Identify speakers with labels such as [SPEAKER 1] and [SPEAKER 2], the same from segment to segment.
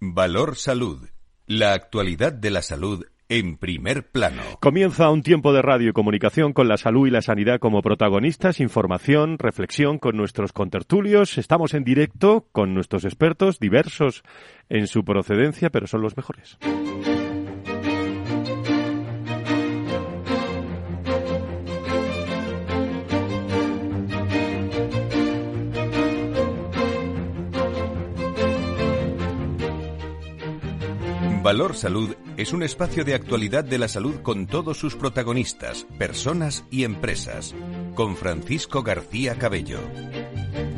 [SPEAKER 1] Valor Salud. La actualidad de la salud en primer plano.
[SPEAKER 2] Comienza un tiempo de radio y comunicación con la salud y la sanidad como protagonistas, información, reflexión con nuestros contertulios. Estamos en directo con nuestros expertos, diversos en su procedencia, pero son los mejores.
[SPEAKER 1] Valor Salud es un espacio de actualidad de la salud con todos sus protagonistas, personas y empresas. Con Francisco García Cabello.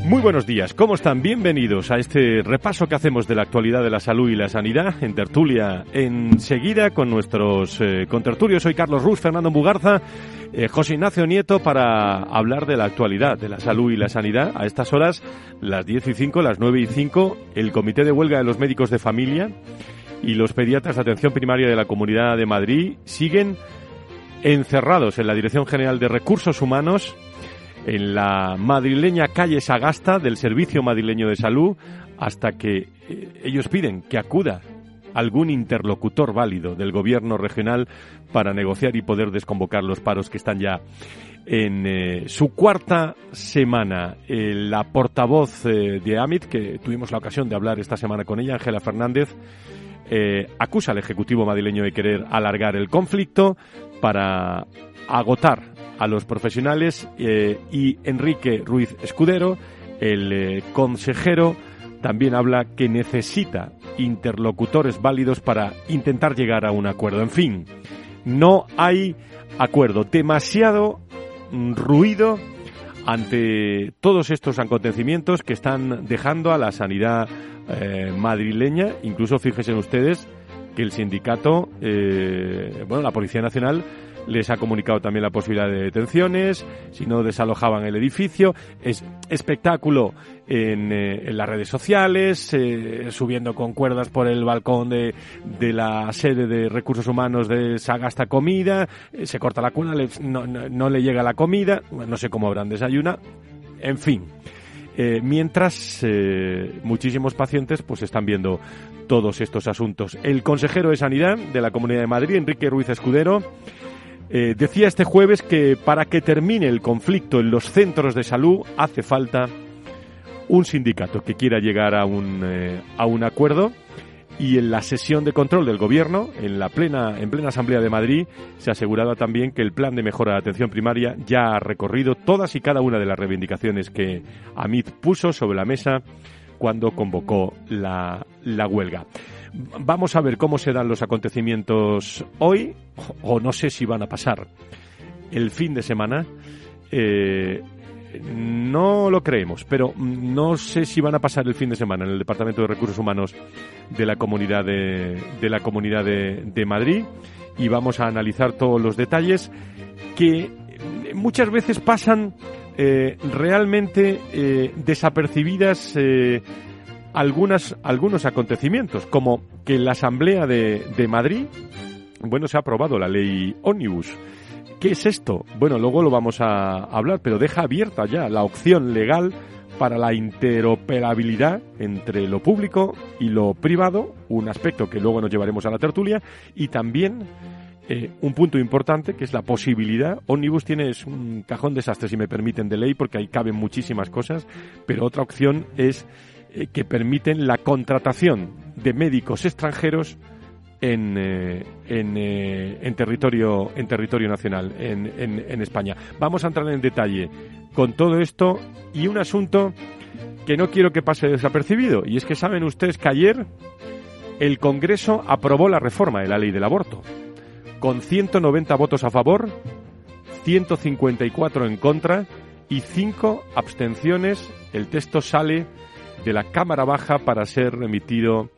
[SPEAKER 2] Muy buenos días, ¿cómo están? Bienvenidos a este repaso que hacemos de la actualidad de la salud y la sanidad en tertulia enseguida con nuestros eh, contertulios. Soy Carlos Ruz, Fernando Mugarza, eh, José Ignacio Nieto para hablar de la actualidad de la salud y la sanidad. A estas horas, las 10 y 5, las 9 y 5, el Comité de Huelga de los Médicos de Familia y los pediatras de atención primaria de la Comunidad de Madrid siguen encerrados en la Dirección General de Recursos Humanos en la madrileña calle Sagasta del Servicio Madrileño de Salud hasta que eh, ellos piden que acuda algún interlocutor válido del gobierno regional para negociar y poder desconvocar los paros que están ya en eh, su cuarta semana. Eh, la portavoz de AMIT, que tuvimos la ocasión de hablar esta semana con ella, Ángela Fernández, eh, acusa al Ejecutivo madrileño de querer alargar el conflicto para agotar a los profesionales eh, y Enrique Ruiz Escudero, el eh, consejero, también habla que necesita interlocutores válidos para intentar llegar a un acuerdo. En fin, no hay acuerdo. Demasiado ruido ante todos estos acontecimientos que están dejando a la sanidad eh, madrileña. Incluso fíjense ustedes que el sindicato, eh, bueno, la Policía Nacional les ha comunicado también la posibilidad de detenciones, si no desalojaban el edificio. Es espectáculo en, eh, las redes sociales, subiendo con cuerdas por el balcón de, de, la sede de recursos humanos de Sagasta Comida, se corta la cuna, no, no, le llega la comida, no sé cómo habrán desayuna, en fin. Eh, mientras eh, muchísimos pacientes pues están viendo todos estos asuntos. El consejero de Sanidad de la Comunidad de Madrid, Enrique Ruiz Escudero, eh, decía este jueves que para que termine el conflicto en los centros de salud hace falta un sindicato que quiera llegar a un, a un acuerdo y en la sesión de control del Gobierno, en la plena, en plena Asamblea de Madrid, se aseguraba también que el plan de mejora de atención primaria ya ha recorrido todas y cada una de las reivindicaciones que AMIT puso sobre la mesa cuando convocó la huelga. Vamos a ver cómo se dan los acontecimientos hoy, o no sé si van a pasar el fin de semana. Eh, no lo creemos, pero no sé si van a pasar el fin de semana en el Departamento de Recursos Humanos de la Comunidad de, la Comunidad de, Madrid y vamos a analizar todos los detalles que muchas veces pasan eh, realmente eh, desapercibidas algunas, algunos acontecimientos, como que en la Asamblea de, de Madrid, bueno, se ha aprobado la ley Omnibus ¿Qué es esto? Bueno, luego lo vamos a hablar, pero deja abierta ya la opción legal para la interoperabilidad entre lo público y lo privado, un aspecto que luego nos llevaremos a la tertulia, y también eh, un punto importante que es la posibilidad. Omnibus tiene un cajón desastre, si me permiten, de ley, porque ahí caben muchísimas cosas, pero otra opción es eh, que permiten la contratación de médicos extranjeros en, eh, eh, en, territorio, en territorio nacional, en, en, España. Vamos a entrar en detalle con todo esto y un asunto que no quiero que pase desapercibido, y es que saben ustedes que ayer el Congreso aprobó la reforma de la ley del aborto, con 190 votos a favor, 154 en contra y 5 abstenciones. El texto sale de la Cámara Baja para ser remitido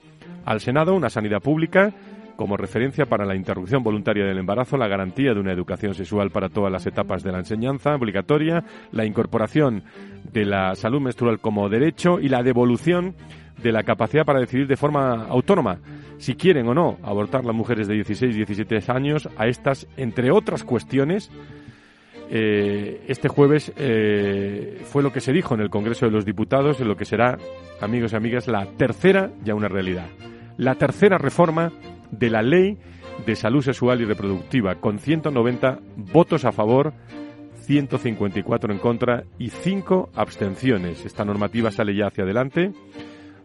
[SPEAKER 2] al Senado, una sanidad pública como referencia para la interrupción voluntaria del embarazo, la garantía de una educación sexual para todas las etapas de la enseñanza obligatoria, la incorporación de la salud menstrual como derecho y la devolución de la capacidad para decidir de forma autónoma si quieren o no abortar las mujeres de 16 y 17 años a estas, entre otras cuestiones, eh, este jueves eh, fue lo que se dijo en el Congreso de los Diputados, en lo que será, amigos y amigas, la tercera ya una realidad la tercera reforma de la ley de salud sexual y reproductiva, con 190 votos a favor, 154 en contra y 5 abstenciones. Esta normativa sale ya hacia adelante,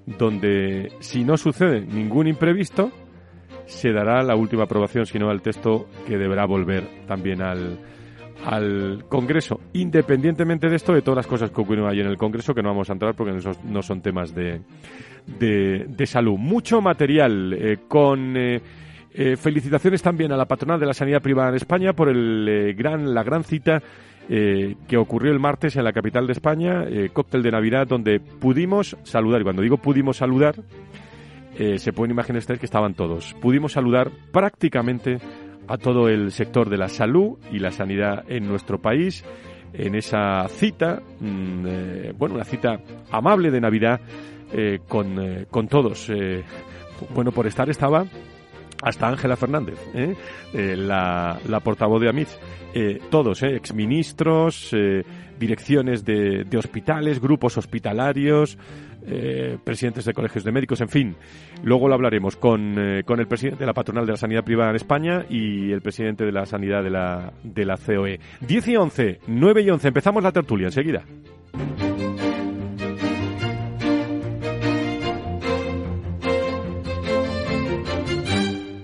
[SPEAKER 2] donde si no sucede ningún imprevisto, se dará la última aprobación, si no al texto que deberá volver también al, al Congreso, independientemente de esto, de todas las cosas que ocurren ahí en el Congreso, que no vamos a entrar porque no son, temas de, de, salud. Mucho material eh, con... Eh, eh, felicitaciones también a la patronal de la sanidad privada en España por el, gran, la gran cita que ocurrió el martes en la capital de España, cóctel de Navidad, donde pudimos saludar. Y cuando digo pudimos saludar, se pueden imaginar ustedes que estaban todos. Pudimos saludar prácticamente a todo el sector de la salud y la sanidad en nuestro país en esa cita, mm, eh, bueno, una cita amable de Navidad eh, con, eh, con, todos. bueno, por estar estaba hasta Ángela Fernández, la, la, portavoz de AMIT. todos, exministros, direcciones de, de hospitales, grupos hospitalarios, eh, presidentes de colegios de médicos, en fin. Luego lo hablaremos con, eh, con el presidente de la patronal de la sanidad privada en España y el presidente de la sanidad de la, de la COE. 10 y 11, 9 y 11. Empezamos la tertulia enseguida.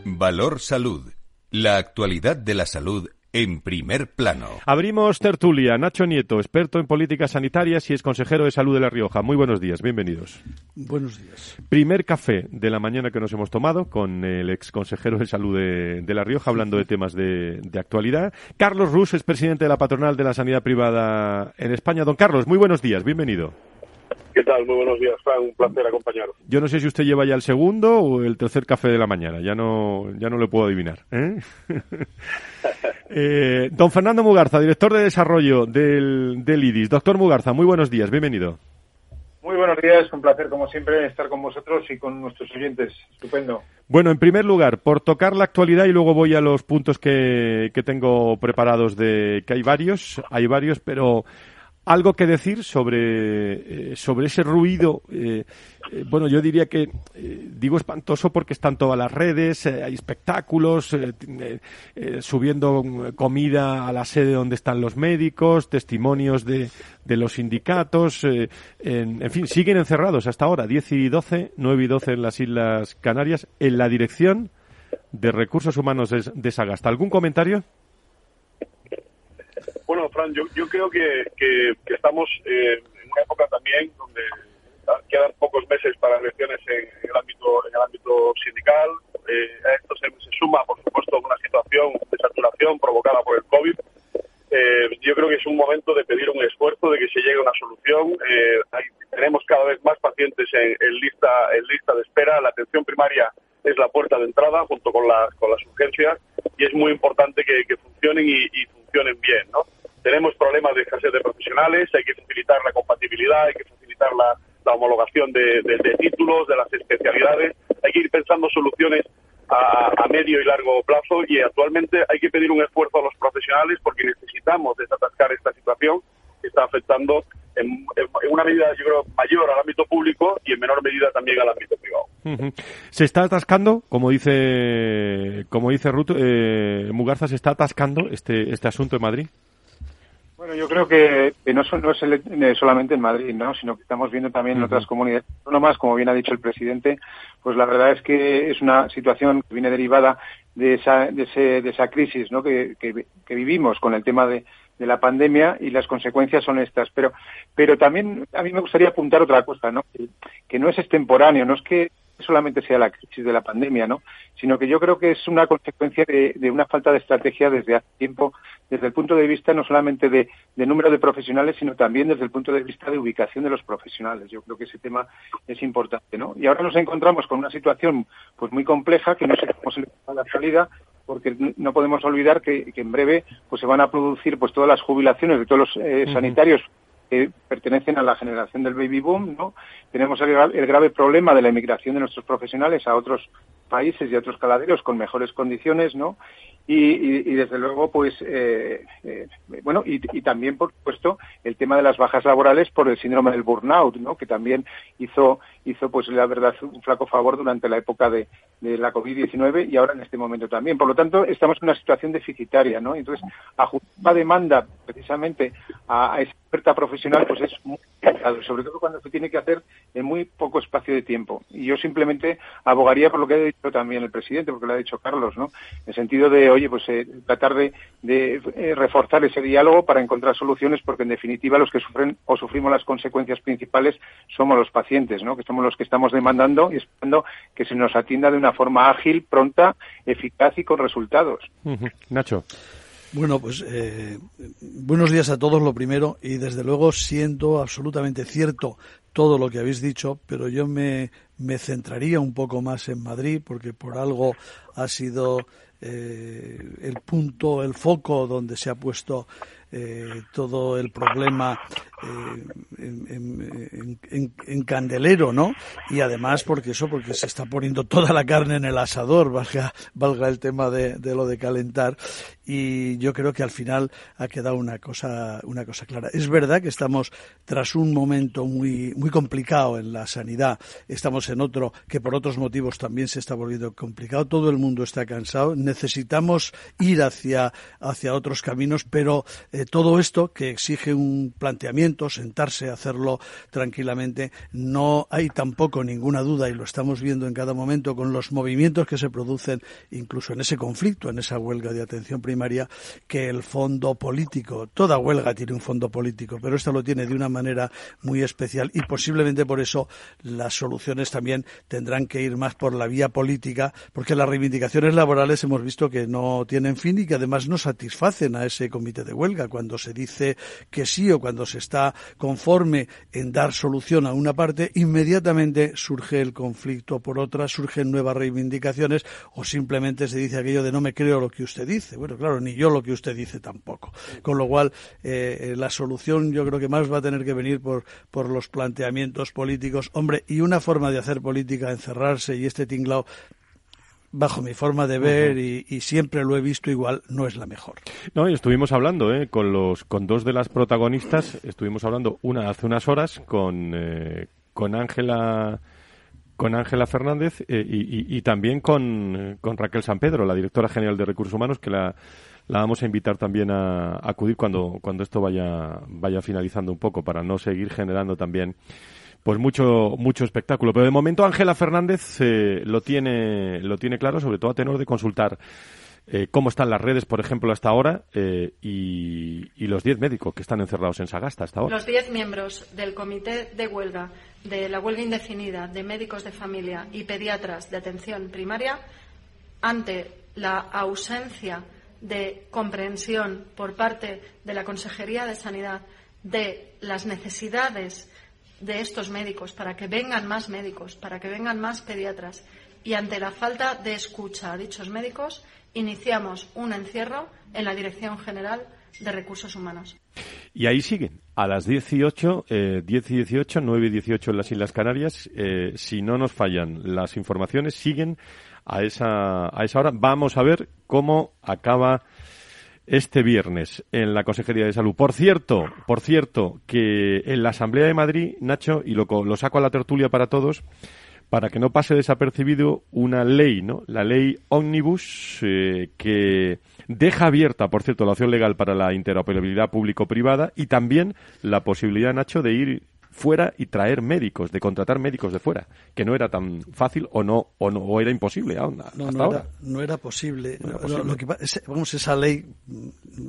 [SPEAKER 1] Valor Salud. La actualidad de la salud en primer plano.
[SPEAKER 2] Abrimos tertulia. Nacho Nieto, experto en políticas sanitarias y es consejero de salud de La Rioja. Muy buenos días, bienvenidos.
[SPEAKER 3] Buenos días.
[SPEAKER 2] Primer café de la mañana que nos hemos tomado con el ex consejero de salud de, La Rioja hablando de temas de, actualidad. Carlos Rus es presidente de la patronal de la sanidad privada en España. Don Carlos, muy buenos días, bienvenido.
[SPEAKER 4] ¿Qué tal? Muy buenos días, Fran. Un placer acompañaros.
[SPEAKER 2] Yo no sé si usted lleva ya el segundo o el tercer café de la mañana. Ya no, ya no le puedo adivinar. ¿eh? Eh, don Fernando Mugarza, director de desarrollo del, del IDIS. Doctor Mugarza, muy buenos días. Bienvenido.
[SPEAKER 5] Muy buenos días, un placer como siempre estar con vosotros y con nuestros oyentes. Estupendo.
[SPEAKER 2] Bueno, en primer lugar, por tocar la actualidad y luego voy a los puntos que, que tengo preparados de que hay varios, hay varios, pero algo que decir sobre, eh, sobre ese ruido. Eh, eh, bueno, yo diría que digo espantoso porque están todas las redes, hay espectáculos, subiendo comida a la sede donde están los médicos, testimonios de, de los sindicatos, en, en, fin, siguen encerrados hasta ahora, 10 y 12, 9 y 12 en las Islas Canarias, en la dirección de recursos humanos de Sagasta. ¿Algún comentario?
[SPEAKER 4] Bueno, Fran, yo, yo creo que, que, estamos eh, en una época también donde quedan pocos meses para elecciones en, el ámbito en el ámbito sindical. Eh, a esto se, suma, por supuesto, una situación de saturación provocada por el COVID. Eh, yo creo que es un momento de pedir un esfuerzo, de que se llegue a una solución. tenemos cada vez más pacientes en, lista en lista de espera. La atención primaria es la puerta de entrada junto con las con las urgencias y es muy importante que, funcionen y, y funcionen bien, ¿no? Tenemos problemas de escasez de profesionales, hay que facilitar la compatibilidad, hay que facilitar la, homologación de, títulos, de las especialidades, hay que ir pensando soluciones a, medio y largo plazo y actualmente hay que pedir un esfuerzo a los profesionales porque necesitamos desatascar esta situación que está afectando en, una medida, yo creo, mayor al ámbito público y en menor medida también al ámbito privado.
[SPEAKER 2] Se está atascando, como dice, como dice Ruth, eh, Mugarza, se está atascando este, este asunto en Madrid.
[SPEAKER 5] Bueno, yo creo que, no, no, es eh, solamente en Madrid, ¿no? sino que estamos viendo también en otras comunidades No más, como bien ha dicho el presidente, pues la verdad es que es una situación que viene derivada de esa, de, ese, de esa crisis ¿no? que, que, vivimos con el tema de, de la pandemia y las consecuencias son estas. Pero, pero también a mí me gustaría apuntar otra cosa, ¿no? Que, no es extemporáneo, no es que solamente sea la crisis de la pandemia, ¿no? Sino que yo creo que es una consecuencia de, una falta de estrategia desde hace tiempo, desde el punto de vista no solamente de, número de profesionales, sino también desde el punto de vista de ubicación de los profesionales. Yo creo que ese tema es importante, ¿no? Y ahora nos encontramos con una situación pues muy compleja que no sé cómo se le va a la salida, porque no podemos olvidar que, en breve pues se van a producir pues todas las jubilaciones de todos los eh, sanitarios que pertenecen a la generación del baby boom, ¿no? Tenemos el, grave problema de la emigración de nuestros profesionales a otros países y a otros caladeros con mejores condiciones, ¿no? Y, desde luego, pues, eh, eh, bueno, y, también, por supuesto, el tema de las bajas laborales por el síndrome del burnout, ¿no? Que también hizo, hizo, pues la verdad, un flaco favor durante la época de, la COVID-19 y ahora en este momento también. Por lo tanto, estamos en una situación deficitaria, ¿no? Entonces, ajustar la demanda precisamente a, a esa oferta profesional, pues es muy complicado, sobre todo cuando se tiene que hacer en muy poco espacio de tiempo. Y yo simplemente abogaría por lo que ha dicho también el presidente, porque lo ha dicho Carlos, ¿no? En sentido de, oye, pues eh, tratar de, de eh, reforzar ese diálogo para encontrar soluciones, porque en definitiva los que sufren o sufrimos las consecuencias principales somos los pacientes, ¿no? Que somos los que estamos demandando y esperando que se nos atienda de una forma ágil, pronta, eficaz y con resultados.
[SPEAKER 2] Nacho.
[SPEAKER 3] Bueno, pues eh, buenos días a todos, lo primero, y desde luego siento absolutamente cierto todo lo que habéis dicho, pero yo me, me centraría un poco más en Madrid, porque por algo ha sido eh, el punto, el foco donde se ha puesto eh, todo el problema eh, en, candelero, ¿no? Y además porque eso, porque se está poniendo toda la carne en el asador, valga, valga el tema de, de, lo de calentar. Y yo creo que al final ha quedado una cosa, una cosa clara. Es verdad que estamos tras un momento muy, muy complicado en la sanidad. Estamos en otro que por otros motivos también se está volviendo complicado. Todo el mundo está cansado. Necesitamos ir hacia, hacia otros caminos, pero eh, todo esto que exige un planteamiento, sentarse, hacerlo tranquilamente, no hay tampoco ninguna duda y lo estamos viendo en cada momento con los movimientos que se producen incluso en ese conflicto, en esa huelga de atención primaria, que el fondo político, toda huelga tiene un fondo político, pero esta lo tiene de una manera muy especial y posiblemente por eso las soluciones también tendrán que ir más por la vía política, porque las reivindicaciones laborales hemos visto que no tienen fin y que además no satisfacen a ese comité de huelga cuando se dice que sí o cuando se está conforme en dar solución a una parte, inmediatamente surge el conflicto por otra, surgen nuevas reivindicaciones o simplemente se dice aquello de no me creo lo que usted dice. Bueno, claro, ni yo lo que usted dice tampoco. Con lo cual, eh, la solución yo creo que más va a tener que venir por, por los planteamientos políticos. Hombre, y una forma de hacer política, encerrarse y este tinglao bajo mi forma de ver uh -huh. y, y, siempre lo he visto igual, no es la mejor.
[SPEAKER 2] No, y estuvimos hablando ¿eh? con los con dos de las protagonistas, estuvimos hablando una hace unas horas con eh, con Ángela con Ángela Fernández eh, y, y, también con, con Raquel San Pedro, la directora general de Recursos Humanos, que la, la vamos a invitar también a, a acudir cuando, cuando esto vaya, vaya finalizando un poco para no seguir generando también pues mucho mucho espectáculo. Pero de momento Ángela Fernández eh, lo tiene lo tiene claro, sobre todo a tenor de consultar eh, cómo están las redes, por ejemplo, hasta ahora eh, y, y, los 10 médicos que están encerrados en Sagasta hasta ahora.
[SPEAKER 6] Los 10 miembros del comité de huelga, de la huelga indefinida, de médicos de familia y pediatras de atención primaria, ante la ausencia de comprensión por parte de la Consejería de Sanidad de las necesidades de estos médicos, para que vengan más médicos, para que vengan más pediatras. Y ante la falta de escucha a dichos médicos, iniciamos un encierro en la Dirección General de Recursos Humanos.
[SPEAKER 2] Y ahí siguen, a las 18, eh, 10 y 18, 9 y 18 en las Islas Canarias. Eh, si no nos fallan las informaciones, siguen a esa, a esa hora. Vamos a ver cómo acaba este viernes en la Consejería de Salud. Por cierto, por cierto, que en la Asamblea de Madrid, Nacho, y lo, lo saco a la tertulia para todos, para que no pase desapercibido una ley, ¿no? La ley Omnibus, eh, que deja abierta, por cierto, la opción legal para la interoperabilidad público-privada y también la posibilidad, Nacho, de ir fuera y traer médicos, de contratar médicos de fuera, que no era tan fácil o no o no o era imposible aún hasta
[SPEAKER 3] no,
[SPEAKER 2] ahora.
[SPEAKER 3] Era, no era posible. No era posible. Lo que, vamos, esa ley,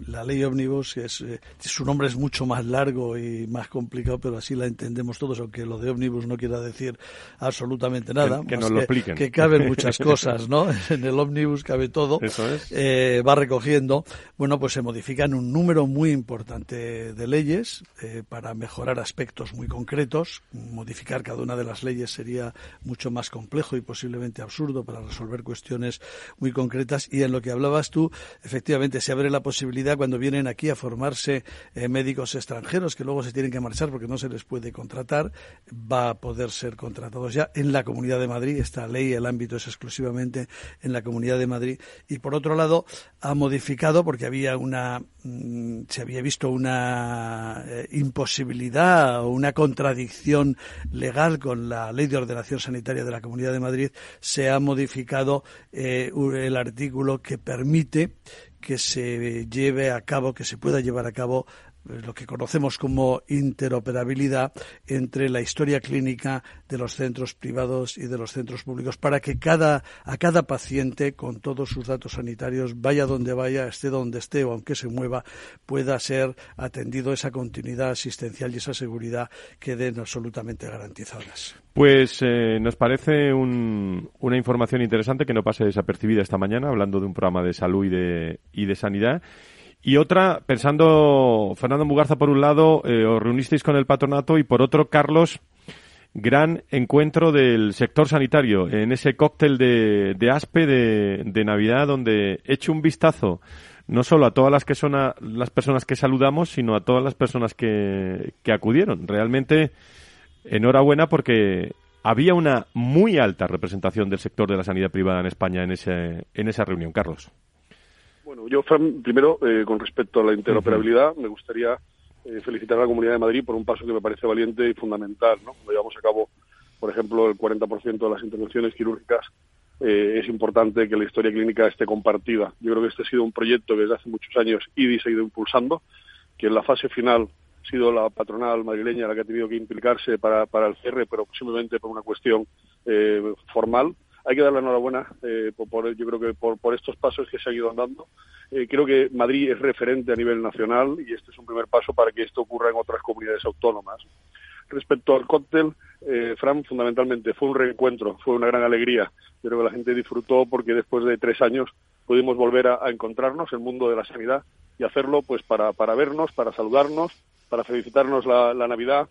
[SPEAKER 3] la ley ómnibus, es, eh, su nombre es mucho más largo y más complicado, pero así la entendemos todos, aunque lo de ómnibus no quiera decir absolutamente nada.
[SPEAKER 2] Que, que nos lo expliquen.
[SPEAKER 3] Que, que caben muchas cosas, ¿no? en el ómnibus cabe todo.
[SPEAKER 2] Eso es.
[SPEAKER 3] Eh, va recogiendo. Bueno, pues se modifican un número muy importante de leyes eh, para mejorar aspectos muy concretos. Modificar cada una de las leyes sería mucho más complejo y posiblemente absurdo para resolver cuestiones muy concretas. Y en lo que hablabas tú, efectivamente, se abre la posibilidad cuando vienen aquí a formarse eh, médicos extranjeros que luego se tienen que marchar porque no se les puede contratar, va a poder ser contratados ya en la Comunidad de Madrid. Esta ley, el ámbito es exclusivamente en la Comunidad de Madrid. Y por otro lado, ha modificado porque había una, mmm, se había visto una eh, imposibilidad o una contradicción legal con la Ley de Ordenación Sanitaria de la Comunidad de Madrid, se ha modificado eh, el artículo que permite que se lleve a cabo, que se pueda llevar a cabo lo que conocemos como interoperabilidad entre la historia clínica de los centros privados y de los centros públicos para que cada, a cada paciente con todos sus datos sanitarios, vaya donde vaya, esté donde esté o aunque se mueva, pueda ser atendido esa continuidad asistencial y esa seguridad queden absolutamente garantizadas.
[SPEAKER 2] Pues eh, nos parece una información interesante que no pase desapercibida esta mañana, hablando de un programa de salud y de, y de sanidad. Y otra, pensando, Fernando Mugarza, por un lado, eh, os reunisteis con el patronato y por otro, Carlos, gran encuentro del sector sanitario en ese cóctel de, de ASPE de, Navidad donde he hecho un vistazo no solo a todas las que son las personas que saludamos, sino a todas las personas que, que acudieron. Realmente, enhorabuena porque había una muy alta representación del sector de la sanidad privada en España en, ese, en esa reunión. Carlos.
[SPEAKER 7] Bueno, yo, primero, eh, con respecto a la interoperabilidad, me gustaría eh, felicitar a la Comunidad de Madrid por un paso que me parece valiente y fundamental. ¿no? Cuando llevamos a cabo, por ejemplo, el 40% de las intervenciones quirúrgicas, eh, es importante que la historia clínica esté compartida. Yo creo que este ha sido un proyecto que desde hace muchos años IDIS ha ido impulsando, que en la fase final ha sido la patronal madrileña la que ha tenido que implicarse para, para el cierre, pero posiblemente por una cuestión formal hay que dar la enhorabuena eh, por, yo creo que por, estos pasos que se han ido andando. Eh, creo que Madrid es referente a nivel nacional y este es un primer paso para que esto ocurra en otras comunidades autónomas. Respecto al cóctel, eh, Fran, fundamentalmente fue un reencuentro, fue una gran alegría. Creo que la gente disfrutó porque después de tres años pudimos volver a, encontrarnos en el mundo de la sanidad y hacerlo pues para vernos, para saludarnos, para felicitarnos la Navidad,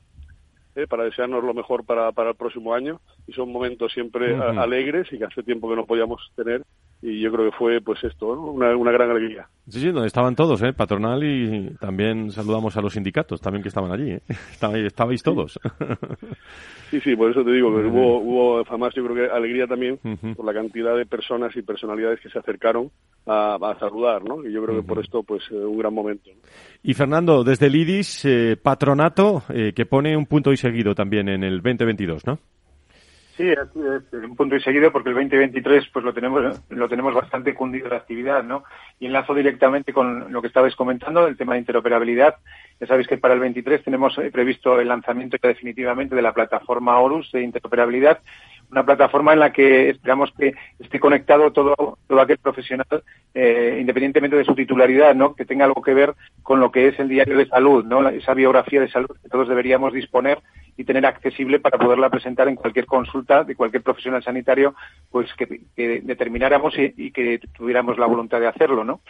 [SPEAKER 7] ¿eh? para desearnos lo mejor para, para el próximo año y son momentos siempre alegres y que hace tiempo que no podíamos tener y yo creo que fue pues esto, una, una, gran alegría.
[SPEAKER 2] Sí, sí, donde estaban todos, ¿eh? patronal y también saludamos a los sindicatos también que estaban allí, ¿eh? estabais, todos.
[SPEAKER 7] Sí, sí, por eso te digo que hubo, hubo además yo creo que alegría también por la cantidad de personas y personalidades que se acercaron a, saludar, ¿no? Y yo creo que por esto pues eh, un gran momento.
[SPEAKER 2] Y Fernando, desde el IDIS, eh, patronato eh, que pone un punto y seguido también en el 2022, ¿no?
[SPEAKER 5] Sí, es, un punto y seguido porque el 2023 pues lo tenemos lo tenemos bastante cundido de actividad, ¿no? Y enlazo directamente con lo que estabais comentando, el tema de interoperabilidad. Ya sabéis que para el 23 tenemos eh, previsto el lanzamiento definitivamente de la plataforma Horus de interoperabilidad, una plataforma en la que esperamos que esté conectado todo todo aquel profesional, eh, independientemente de su titularidad, ¿no? Que tenga algo que ver con lo que es el diario de salud, ¿no? Esa biografía de salud que todos deberíamos disponer y tener accesible para poderla presentar en cualquier consulta de cualquier profesional sanitario, pues que, determináramos y, que tuviéramos la voluntad de hacerlo, ¿no?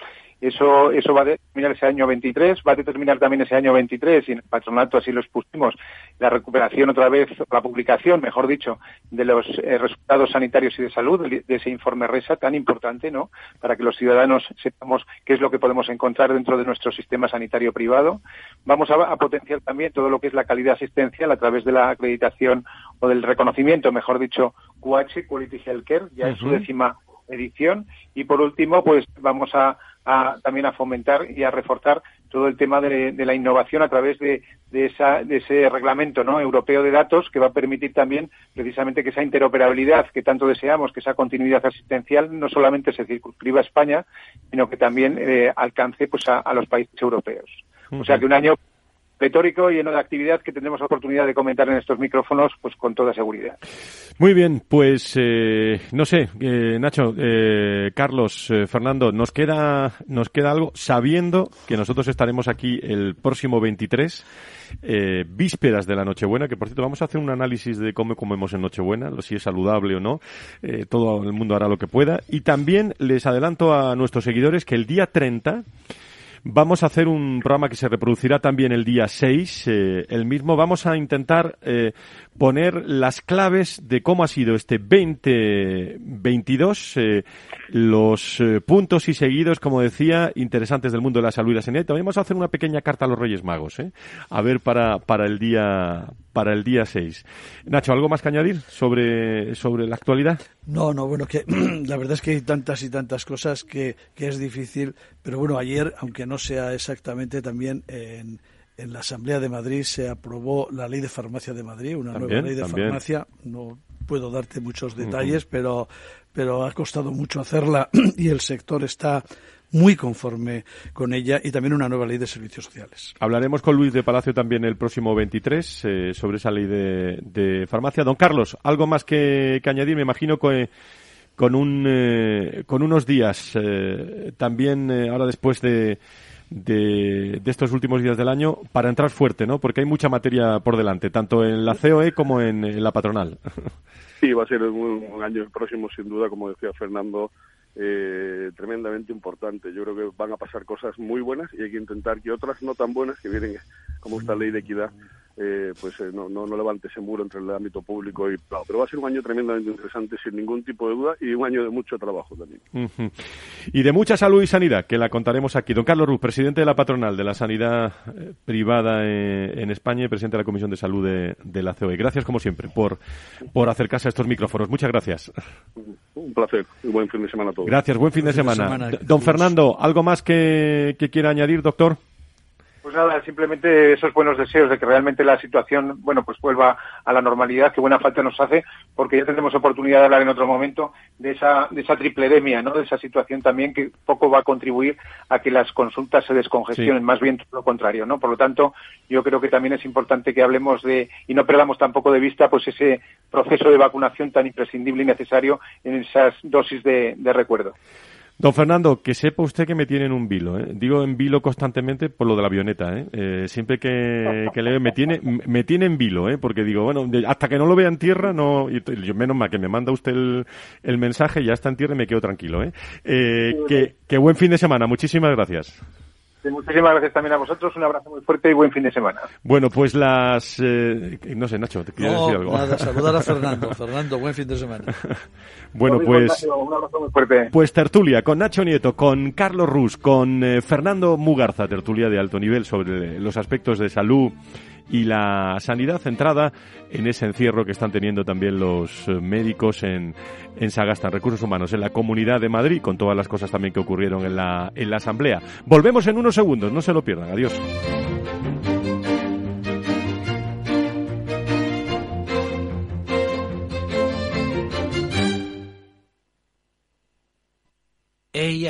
[SPEAKER 5] Eso, eso va a determinar ese año 23, va a determinar también ese año 23, y en el patronato así lo expusimos, la recuperación otra vez, la publicación, mejor dicho, de los eh, resultados sanitarios y de salud, de, ese informe RESA tan importante, ¿no? Para que los ciudadanos sepamos qué es lo que podemos encontrar dentro de nuestro sistema sanitario privado. Vamos a, potenciar también todo lo que es la calidad asistencial a través de la acreditación o del reconocimiento, mejor dicho, QH, Quality Healthcare, ya en su décima edición. Y por último, pues vamos a también a fomentar y a reforzar todo el tema de, la innovación a través de, esa, de, ese reglamento ¿no? europeo de datos que va a permitir también precisamente que esa interoperabilidad que tanto deseamos, que esa continuidad asistencial no solamente se circunscriba a España, sino que también eh, alcance pues a, los países europeos. O sea que un año retórico lleno de actividad que tendremos oportunidad de comentar en estos micrófonos pues con toda seguridad.
[SPEAKER 2] Muy bien, pues eh, no sé, eh, Nacho, eh, Carlos, Fernando, nos queda nos queda algo sabiendo que nosotros estaremos aquí el próximo 23 vísperas de la Nochebuena, que por cierto vamos a hacer un análisis de cómo comemos en Nochebuena, si es saludable o no, todo el mundo hará lo que pueda y también les adelanto a nuestros seguidores que el día 30 Vamos a hacer un programa que se reproducirá también el día 6. Eh, el mismo vamos a intentar eh, poner las claves de cómo ha sido este 2022, eh, los eh, puntos y seguidos, como decía, interesantes del mundo de la salud y la sanidad. También vamos a hacer una pequeña carta a los Reyes Magos, ¿eh? a ver para, para el día para el día 6. Nacho, ¿algo más que añadir sobre, sobre la actualidad?
[SPEAKER 3] No, no, bueno, que la verdad es que hay tantas y tantas cosas que, que es difícil, pero bueno, ayer, aunque no sea exactamente también en en la Asamblea de Madrid se aprobó la ley de farmacia de Madrid, una nueva ley de farmacia. No puedo darte muchos detalles, pero, pero ha costado mucho hacerla y el sector está muy conforme con ella y también una nueva ley de servicios sociales.
[SPEAKER 2] Hablaremos con Luis de Palacio también el próximo 23 eh, sobre esa ley de, farmacia. Don Carlos, algo más que, añadir, me imagino que con un eh, con unos días eh, también ahora después de, de, estos últimos días del año para entrar fuerte, ¿no? Porque hay mucha materia por delante, tanto en la COE como en, la patronal.
[SPEAKER 7] Sí, va a ser un, un año próximo, sin duda, como decía Fernando, eh, tremendamente importante. Yo creo que van a pasar cosas muy buenas y hay que intentar que otras no tan buenas, que vienen como esta ley de equidad, eh, pues eh, no, no, levante ese muro entre el ámbito público y privado. Pero va a ser un año tremendamente interesante, sin ningún tipo de duda, y un año de mucho trabajo también.
[SPEAKER 2] Y de mucha salud y sanidad, que la contaremos aquí. Don Carlos Ruz, presidente de la patronal de la sanidad eh, privada en España y presidente de la Comisión de Salud de, la COE. Gracias, como siempre, por, por acercarse a estos micrófonos. Muchas gracias.
[SPEAKER 7] Un placer y buen fin de semana a todos.
[SPEAKER 2] Gracias, buen fin de semana. Don Fernando, ¿algo más que quiera añadir, doctor?
[SPEAKER 5] Pues nada, simplemente esos buenos deseos de que realmente la situación, bueno, pues vuelva a la normalidad, que buena falta nos hace, porque ya tendremos oportunidad de hablar en otro momento de esa, de esa tripledemia, ¿no? De esa situación también que poco va a contribuir a que las consultas se descongestionen, más bien todo lo contrario, ¿no? Por lo tanto, yo creo que también es importante que hablemos de, y no perdamos tampoco de vista, pues ese proceso de vacunación tan imprescindible y necesario en esas dosis de recuerdo.
[SPEAKER 2] Don Fernando, que sepa usted que me tiene en un vilo. ¿eh? Digo en vilo constantemente por lo de la avioneta. ¿eh? eh siempre que, que le me tiene, me tiene en vilo, ¿eh? porque digo, bueno, hasta que no lo vea en tierra, no, yo, menos mal que me manda usted el, el mensaje, ya está en tierra y me quedo tranquilo. ¿eh? eh que, que buen fin de semana. Muchísimas gracias.
[SPEAKER 5] Muchísimas gracias también a vosotros, un abrazo muy fuerte y buen fin de semana.
[SPEAKER 2] Bueno, pues las... Eh, no sé, Nacho, ¿te quieres decir algo?
[SPEAKER 3] nada, saludar a Fernando. Fernando, buen fin de semana.
[SPEAKER 2] bueno, pues...
[SPEAKER 5] un abrazo muy fuerte.
[SPEAKER 2] Pues tertulia con Nacho Nieto, con Carlos Rus, con eh, Fernando Mugarza, tertulia de alto nivel sobre los aspectos de salud y la sanidad centrada en ese encierro que están teniendo también los eh, médicos en, en Sagasta, en Recursos Humanos, en la Comunidad de Madrid, con todas las cosas también que ocurrieron en la, en la Asamblea. Volvemos en unos segundos, no se lo pierdan. Adiós.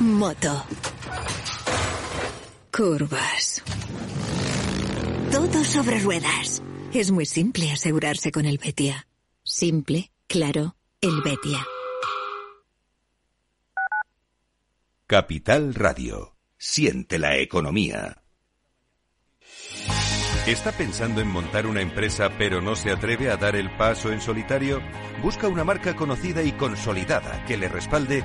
[SPEAKER 8] Moto. Curvas. Todo sobre ruedas. Es muy simple asegurarse con el Betia. Simple, claro, el Betia.
[SPEAKER 1] Capital Radio. Siente la economía. ¿Está pensando en montar una empresa pero no se atreve a dar el paso en solitario? Busca una marca conocida y consolidada que le respalde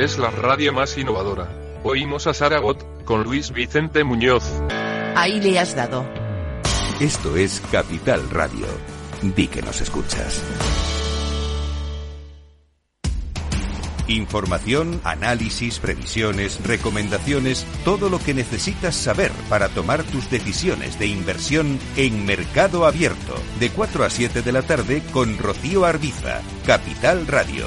[SPEAKER 9] Es la radio más innovadora. Oímos a Saragot, con Luis Vicente Muñoz.
[SPEAKER 10] Ahí le has dado.
[SPEAKER 1] Esto es Capital Radio. Di que nos escuchas. Información, análisis, previsiones, recomendaciones, todo lo que necesitas saber para tomar tus decisiones de inversión en Mercado Abierto, de 4 a 7 de la tarde con Rocío Arbiza, Capital Radio.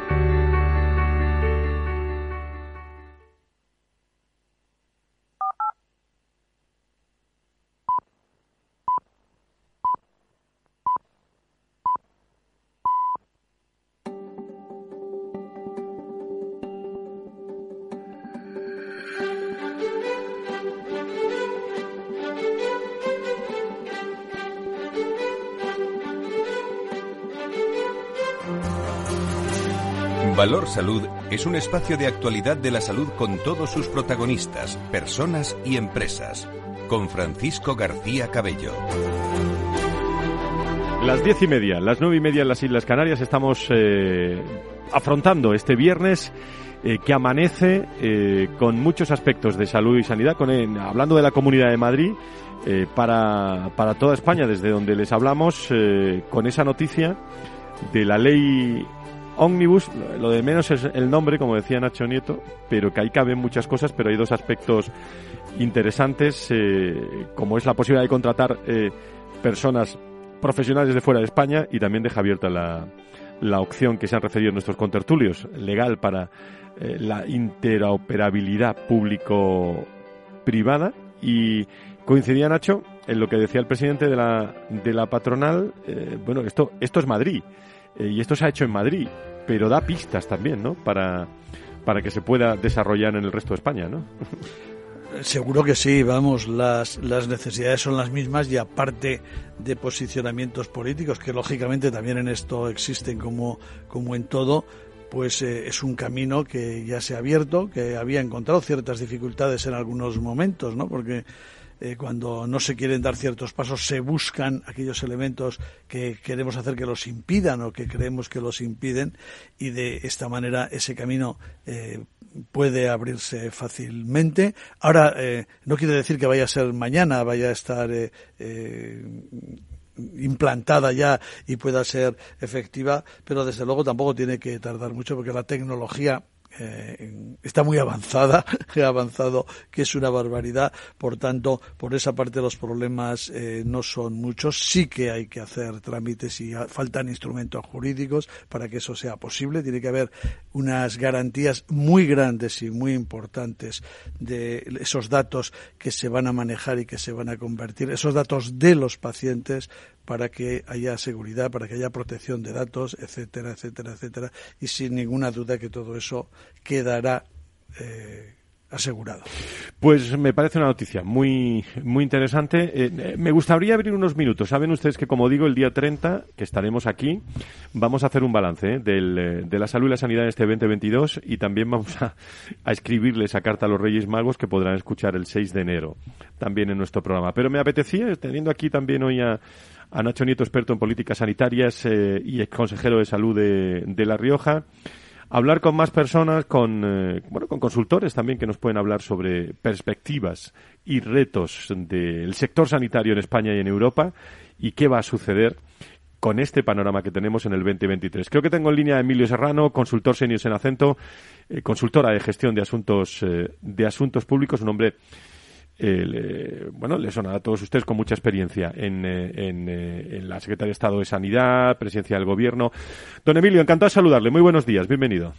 [SPEAKER 1] Valor Salud es un espacio de actualidad de la salud con todos sus protagonistas, personas y empresas. Con Francisco García Cabello.
[SPEAKER 2] Las diez y media, las nueve y media en las Islas Canarias estamos eh, afrontando este viernes eh, que amanece eh, con muchos aspectos de salud y sanidad, hablando de la Comunidad de Madrid, para, para toda España, desde donde les hablamos, con esa noticia de la ley Omnibus, lo de menos es el nombre, como decía Nacho Nieto, pero que ahí caben muchas cosas, pero hay dos aspectos interesantes, como es la posibilidad de contratar personas profesionales de fuera de España y también deja abierta la, la opción que se han referido nuestros contertulios, legal para eh, la interoperabilidad público-privada. Y coincidía, Nacho, en lo que decía el presidente de la, de la patronal. Eh, bueno, esto, esto es Madrid eh, y esto se ha hecho en Madrid, pero da pistas también, ¿no? Para, para que se pueda desarrollar en el resto de España, ¿no?
[SPEAKER 3] Seguro que sí, vamos, las, las necesidades son las mismas y aparte de posicionamientos políticos, que lógicamente también en esto existen como, como en todo, pues eh, es un camino que ya se ha abierto, que había encontrado ciertas dificultades en algunos momentos, ¿no? Porque eh, cuando no se quieren dar ciertos pasos, se buscan aquellos elementos que queremos hacer que los impidan o que creemos que los impiden y de esta manera ese camino eh, puede abrirse fácilmente. Ahora, eh, no quiere decir que vaya a ser mañana, vaya a estar implantada ya y pueda ser efectiva, pero desde luego tampoco tiene que tardar mucho porque la tecnología eh, está muy avanzada, ha avanzado, que es una barbaridad. Por tanto, por esa parte los problemas eh, no son muchos. Sí que hay que hacer trámites y faltan instrumentos jurídicos para que eso sea posible. Tiene que haber unas garantías muy grandes y muy importantes de esos datos que se van a manejar y que se van a convertir, esos datos de los pacientes para que haya seguridad, para que haya protección de datos, etcétera, etcétera, etcétera. Y sin ninguna duda que todo eso quedará eh, asegurado.
[SPEAKER 2] Pues me parece una noticia muy, muy interesante. Eh, eh, me gustaría abrir unos minutos. Saben ustedes que, como digo, el día 30, que estaremos aquí, vamos a hacer un balance del, de la salud y la sanidad en este 2022 y también vamos a, a escribirle esa carta a los Reyes Magos que podrán escuchar el 6 de enero también en nuestro programa. Pero me apetecía, teniendo aquí también hoy a, a Nacho Nieto, experto en políticas sanitarias eh, y ex consejero de salud de, La Rioja. Hablar con más personas, con, eh, bueno, con consultores también que nos pueden hablar sobre perspectivas y retos del sector sanitario en España y en Europa y qué va a suceder con este panorama que tenemos en el 2023. Creo que tengo en línea a Emilio Serrano, consultor senior en acento, eh, consultora de gestión de asuntos, de asuntos públicos, un hombre eh, bueno, le sonará a todos ustedes con mucha experiencia en, eh, eh, en, la Secretaría de Estado de Sanidad, presidencia del Gobierno. Don Emilio, encantado de saludarle. Muy buenos días, bienvenido.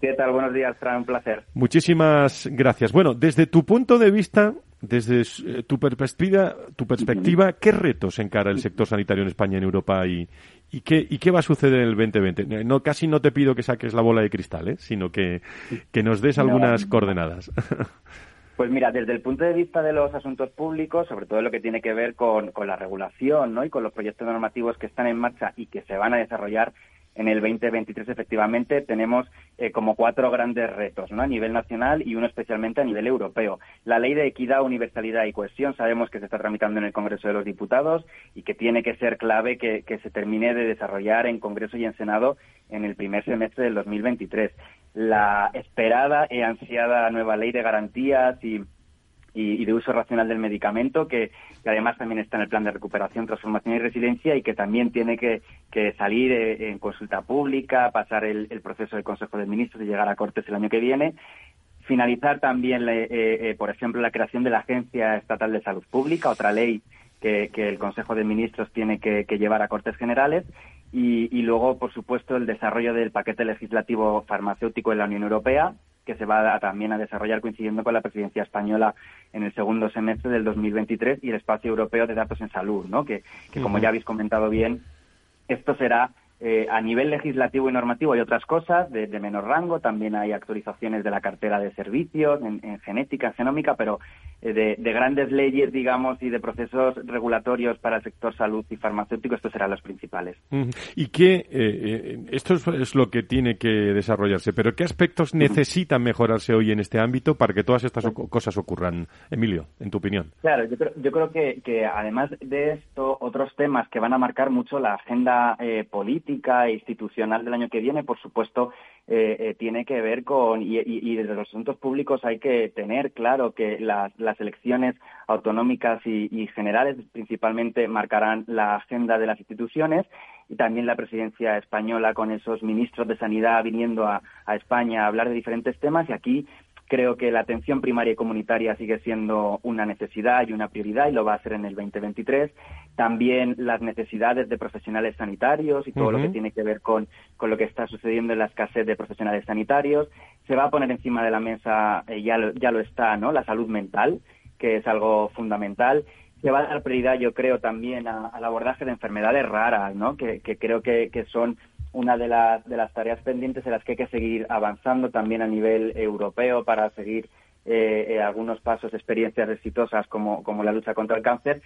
[SPEAKER 11] ¿Qué tal? Buenos días, Fran, un placer.
[SPEAKER 2] Muchísimas gracias. Bueno, desde tu punto de vista, desde tu perspectiva, tu perspectiva, ¿qué retos encara el sector sanitario en España, en Europa y, y qué, y qué va a suceder en el 2020? No, casi no te pido que saques la bola de cristal, sino que, que nos des algunas coordenadas.
[SPEAKER 11] Pues mira, desde el punto de vista de los asuntos públicos, sobre todo lo que tiene que ver con, la regulación ¿no? y con los proyectos normativos que están en marcha y que se van a desarrollar en el 2023, efectivamente, tenemos eh, como cuatro grandes retos ¿no? a nivel nacional y uno especialmente a nivel europeo. La ley de equidad, universalidad y cohesión sabemos que se está tramitando en el Congreso de los Diputados y que tiene que ser clave que, que se termine de desarrollar en Congreso y en Senado en el primer semestre del 2023 la esperada y ansiada nueva ley de garantías y, y, de uso racional del medicamento, que, además también está en el plan de recuperación, transformación y residencia y que también tiene que, salir eh, en consulta pública, pasar el, proceso del Consejo de Ministros y llegar a Cortes el año que viene. Finalizar también, eh, eh, por ejemplo, la creación de la Agencia Estatal de Salud Pública, otra ley que, el Consejo de Ministros tiene que, llevar a Cortes Generales y, luego, por supuesto, el desarrollo del paquete legislativo farmacéutico en la Unión Europea, que se va también a desarrollar coincidiendo con la presidencia española en el segundo semestre del 2023 y el espacio europeo de datos en salud, ¿no? Que, como ya habéis comentado bien, esto será Eh, a nivel legislativo y normativo hay otras cosas de, menor rango, también hay actualizaciones de la cartera de servicios en, genética, en genómica, pero eh, de, grandes leyes, digamos, y de procesos regulatorios para el sector salud y farmacéutico, estos serán los principales.
[SPEAKER 2] ¿Y qué, eh, esto es, lo que tiene que desarrollarse, pero qué aspectos necesitan mejorarse hoy en este ámbito para que todas estas cosas ocurran? Emilio, en tu opinión.
[SPEAKER 11] Claro, yo creo, yo creo que, que, además de esto, otros temas que van a marcar mucho la agenda política, e institucional del año que viene, por supuesto, eh, eh, tiene que ver con, y, desde los asuntos públicos hay que tener claro que las, elecciones autonómicas y, generales principalmente marcarán la agenda de las instituciones y también la presidencia española con esos ministros de sanidad viniendo a, a España a hablar de diferentes temas y aquí Creo que la atención primaria y comunitaria sigue siendo una necesidad y una prioridad y lo va a hacer en el 2023. También las necesidades de profesionales sanitarios y todo lo que tiene que ver con, con lo que está sucediendo en la escasez de profesionales sanitarios. Se va a poner encima de la mesa, eh, ya, lo, ya lo está, ¿no? La salud mental, que es algo fundamental se va a dar prioridad, yo creo, también al abordaje de enfermedades raras, ¿no? Que, que creo que, que, son una de las, de las tareas pendientes en las que hay que seguir avanzando también a nivel europeo para seguir eh, eh, algunos pasos, experiencias exitosas como, como la lucha contra el cáncer.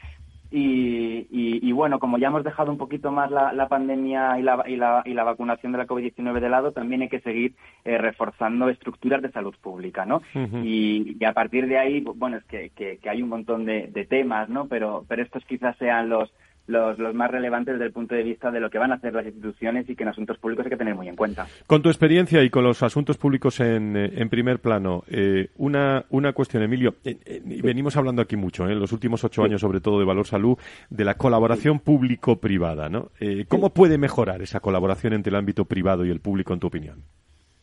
[SPEAKER 11] Y, y, bueno, como ya hemos dejado un poquito más la, la pandemia y la, y, la, y la vacunación de la COVID-19 de lado, también hay que seguir eh, reforzando estructuras de salud pública, ¿no? y, a partir de ahí, bueno, es que, que, que hay un montón de, de, temas, ¿no? Pero, pero estos quizás sean los, los, los, más relevantes desde el punto de vista de lo que van a hacer las instituciones y que en asuntos públicos hay que tener muy en cuenta.
[SPEAKER 2] Con tu experiencia y con los asuntos públicos en, eh, en primer plano, eh, una, una cuestión, Emilio. Eh, venimos hablando aquí mucho, en los últimos ocho años, sobre todo de Valor Salud, de la colaboración público-privada. ¿no? ¿Cómo puede mejorar esa colaboración entre el ámbito privado y el público, en tu opinión?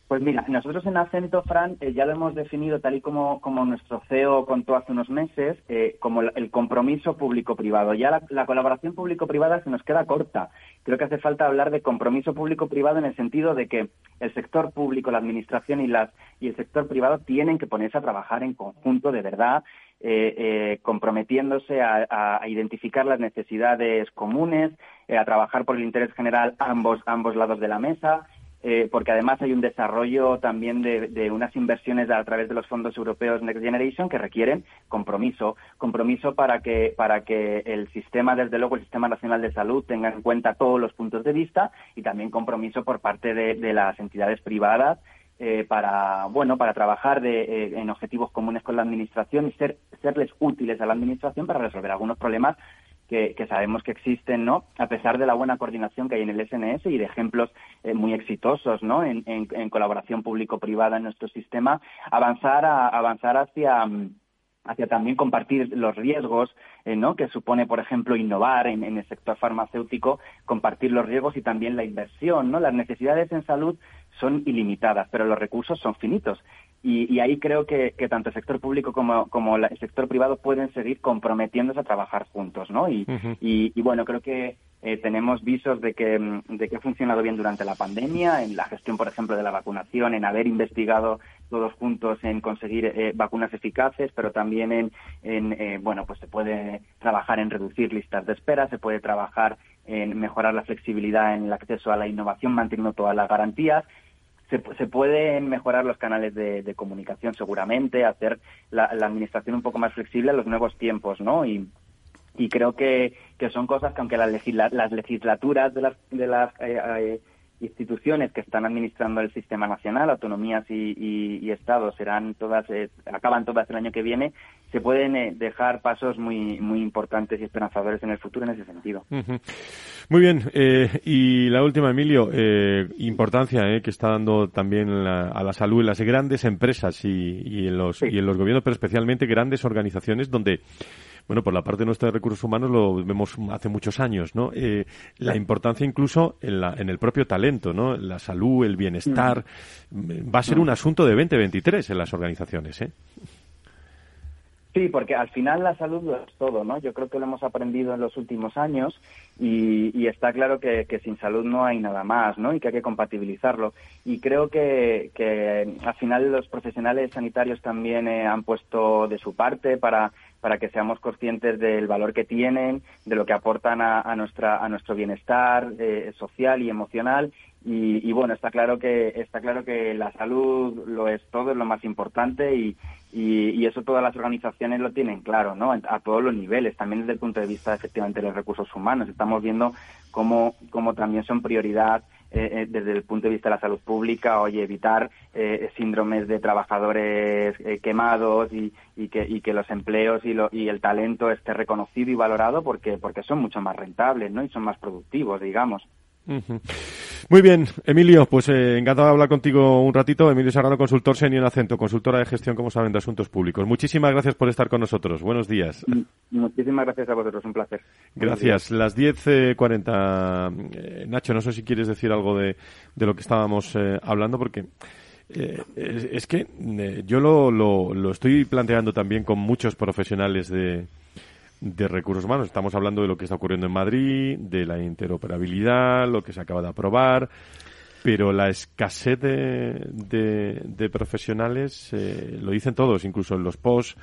[SPEAKER 11] Pues mira, nosotros en Acento, Fran, eh, ya lo hemos definido tal y como, como nuestro CEO contó hace unos meses, eh, como el compromiso público-privado. Ya la, colaboración público-privada se nos queda corta. Creo que hace falta hablar de compromiso público-privado en el sentido de que el sector público, la administración y, las, y el sector privado tienen que ponerse a trabajar en conjunto de verdad, eh, comprometiéndose a, a, identificar las necesidades comunes, a trabajar por el interés general ambos, ambos lados de la mesa eh, porque además hay un desarrollo también de, unas inversiones a través de los fondos europeos Next Generation que requieren compromiso, compromiso para que, para que el sistema, desde luego el Sistema Nacional de Salud, tenga en cuenta todos los puntos de vista y también compromiso por parte de, las entidades privadas eh, para bueno para trabajar eh, en objetivos comunes con la administración y ser serles útiles a la administración para resolver algunos problemas que, sabemos que existen, ¿no? A pesar de la buena coordinación que hay en el SNS y de ejemplos eh, muy exitosos, ¿no? En, colaboración público-privada en nuestro sistema, avanzar a, avanzar hacia hacia también compartir los riesgos, eh, ¿no? Que supone, por ejemplo, innovar en, en, el sector farmacéutico, compartir los riesgos y también la inversión, ¿no? Las necesidades en salud son ilimitadas, pero los recursos son finitos y, ahí creo que, tanto el sector público como, como el sector privado pueden seguir comprometiéndose a trabajar juntos, ¿no? Y, y, bueno, creo que eh, tenemos visos de que, de que ha funcionado bien durante la pandemia, en la gestión, por ejemplo, de la vacunación, en haber investigado todos juntos en conseguir eh, vacunas eficaces, pero también en, en eh, bueno, pues se puede trabajar en reducir listas de espera, se puede trabajar en mejorar la flexibilidad en el acceso a la innovación, manteniendo todas las garantías se, se pueden mejorar los canales de, comunicación seguramente, hacer la, administración un poco más flexible a los nuevos tiempos, ¿no? Y, y creo que, que son cosas que aunque las, las legislaturas de las, de las eh, eh, instituciones que están administrando el sistema nacional, autonomías y, estados, serán todas, eh, acaban todas el año que viene, se pueden eh, dejar pasos muy, muy importantes y esperanzadores en el futuro en ese sentido.
[SPEAKER 2] Muy bien. Eh, y la última, Emilio, importancia que está dando también a la salud en las grandes empresas y, en los, y en los gobiernos, pero especialmente grandes organizaciones donde bueno, por la parte nuestra de recursos humanos lo vemos hace muchos años, ¿no? Eh, la importancia incluso en, la, en el propio talento, ¿no? La salud, el bienestar, va a ser un asunto de 2023 en las organizaciones, ¿eh?
[SPEAKER 11] Sí, porque al final la salud lo es todo, ¿no? Yo creo que lo hemos aprendido en los últimos años y, está claro que, sin salud no hay nada más, ¿no? Y que hay que compatibilizarlo. Y creo que, que al final los profesionales sanitarios también eh, han puesto de su parte para para que seamos conscientes del valor que tienen, de lo que aportan a, nuestra, a nuestro bienestar eh, social y emocional. Y, bueno, está claro que está claro que la salud lo es todo, es lo más importante y, y, eso todas las organizaciones lo tienen claro, ¿no? A todos los niveles, también desde el punto de vista efectivamente de los recursos humanos. Estamos viendo cómo, cómo también son prioridad eh, eh, desde el punto de vista de la salud pública, oye, evitar eh, síndromes de trabajadores quemados y, y, que, y que los empleos y, lo, y el talento esté reconocido y valorado porque, porque son mucho más rentables, ¿no? Y son más productivos, digamos.
[SPEAKER 2] Muy bien, Emilio, pues eh, encantado de hablar contigo un ratito. Emilio Serrano, consultor senior en acento, consultora de gestión, como saben, de asuntos públicos. Muchísimas gracias por estar con nosotros. Buenos días.
[SPEAKER 11] Muchísimas gracias a vosotros, un placer.
[SPEAKER 2] Gracias. Las 10.40. Eh, Nacho, no sé si quieres decir algo de, de lo que estábamos eh, hablando, porque es, que yo lo, lo, lo estoy planteando también con muchos profesionales de de recursos humanos. Estamos hablando de lo que está ocurriendo en Madrid, de la interoperabilidad, lo que se acaba de aprobar, pero la escasez de, profesionales, eh, lo dicen todos, incluso los posts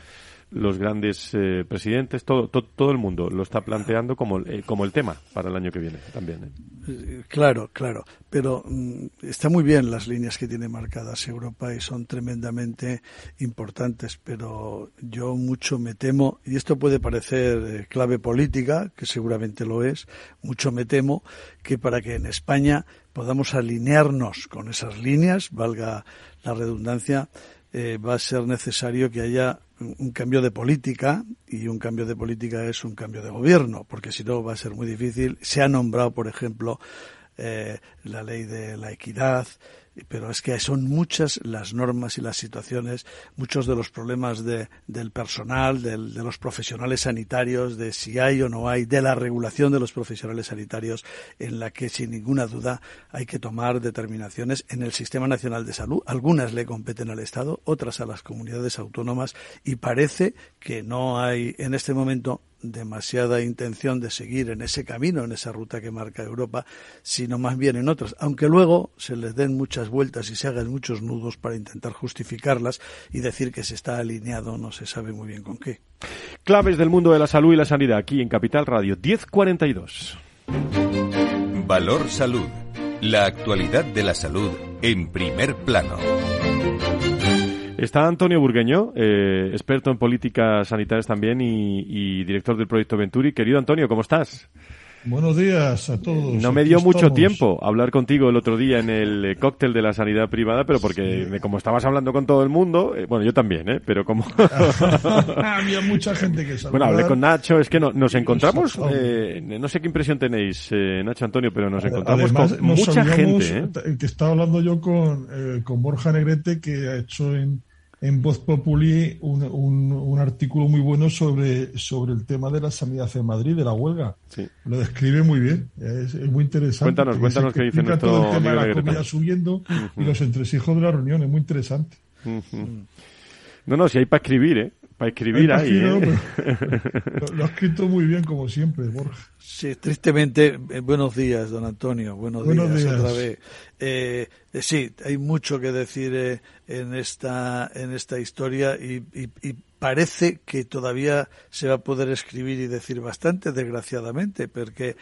[SPEAKER 2] los grandes eh, presidentes, todo, todo, el mundo lo está planteando como, eh, como el tema para el año que viene también.
[SPEAKER 3] ¿eh? Claro, claro, pero mm, está muy bien las líneas que tiene marcadas Europa y son tremendamente importantes, pero yo mucho me temo, y esto puede parecer clave política, que seguramente lo es, mucho me temo que para que en España podamos alinearnos con esas líneas, valga la redundancia, va a ser necesario que haya un cambio de política y un cambio de política es un cambio de gobierno, porque si no va a ser muy difícil. Se ha nombrado, por ejemplo, eh, la ley de la equidad, pero es que son muchas las normas y las situaciones, muchos de los problemas de, del personal, de los profesionales sanitarios, de si hay o no hay, de la regulación de los profesionales sanitarios, en la que sin ninguna duda hay que tomar determinaciones en el Sistema Nacional de Salud. Algunas le competen al Estado, otras a las comunidades autónomas y parece que no hay en este momento demasiada intención de seguir en ese camino, en esa ruta que marca Europa, sino más bien en otras, aunque luego se les den muchas vueltas y se hagan muchos nudos para intentar justificarlas y decir que se está alineado no se sabe muy bien con qué.
[SPEAKER 2] Claves del mundo de la salud y la sanidad aquí en Capital Radio 1042.
[SPEAKER 1] Valor Salud. La actualidad de la salud en primer plano.
[SPEAKER 2] Está Antonio Burgueño, eh, experto en políticas sanitarias también y, director del proyecto Venturi. Querido Antonio, ¿cómo estás?
[SPEAKER 12] Buenos días a todos.
[SPEAKER 2] No me dio mucho tiempo hablar contigo el otro día en el eh, cóctel de la sanidad privada, pero porque como estabas hablando con todo el mundo, eh, bueno, yo también, ¿eh? Pero como...
[SPEAKER 12] Había mucha gente que
[SPEAKER 2] Bueno, hablé con Nacho, es que no, nos encontramos, no sé qué impresión tenéis, Nacho Antonio, pero nos encontramos con mucha gente.
[SPEAKER 12] Que estaba hablando yo con, con Borja Negrete, que ha hecho en en Voz Populi un, un, artículo muy bueno sobre, sobre el tema de la sanidad en Madrid, de la huelga. Lo describe muy bien, es, muy interesante.
[SPEAKER 2] Cuéntanos, cuéntanos qué dice nuestro
[SPEAKER 12] todo el tema de la comida subiendo y los entresijos de la reunión, es muy interesante.
[SPEAKER 2] No, no, si hay para escribir, ¿eh? Para escribir ahí. ¿eh?
[SPEAKER 12] lo, ha escrito muy bien, como siempre, Borja.
[SPEAKER 3] Sí, tristemente, eh, buenos días, don Antonio, buenos, días, otra vez. Eh, eh, sí, hay mucho que decir en, esta, en esta historia y, y, parece que todavía se va a poder escribir y decir bastante, desgraciadamente, porque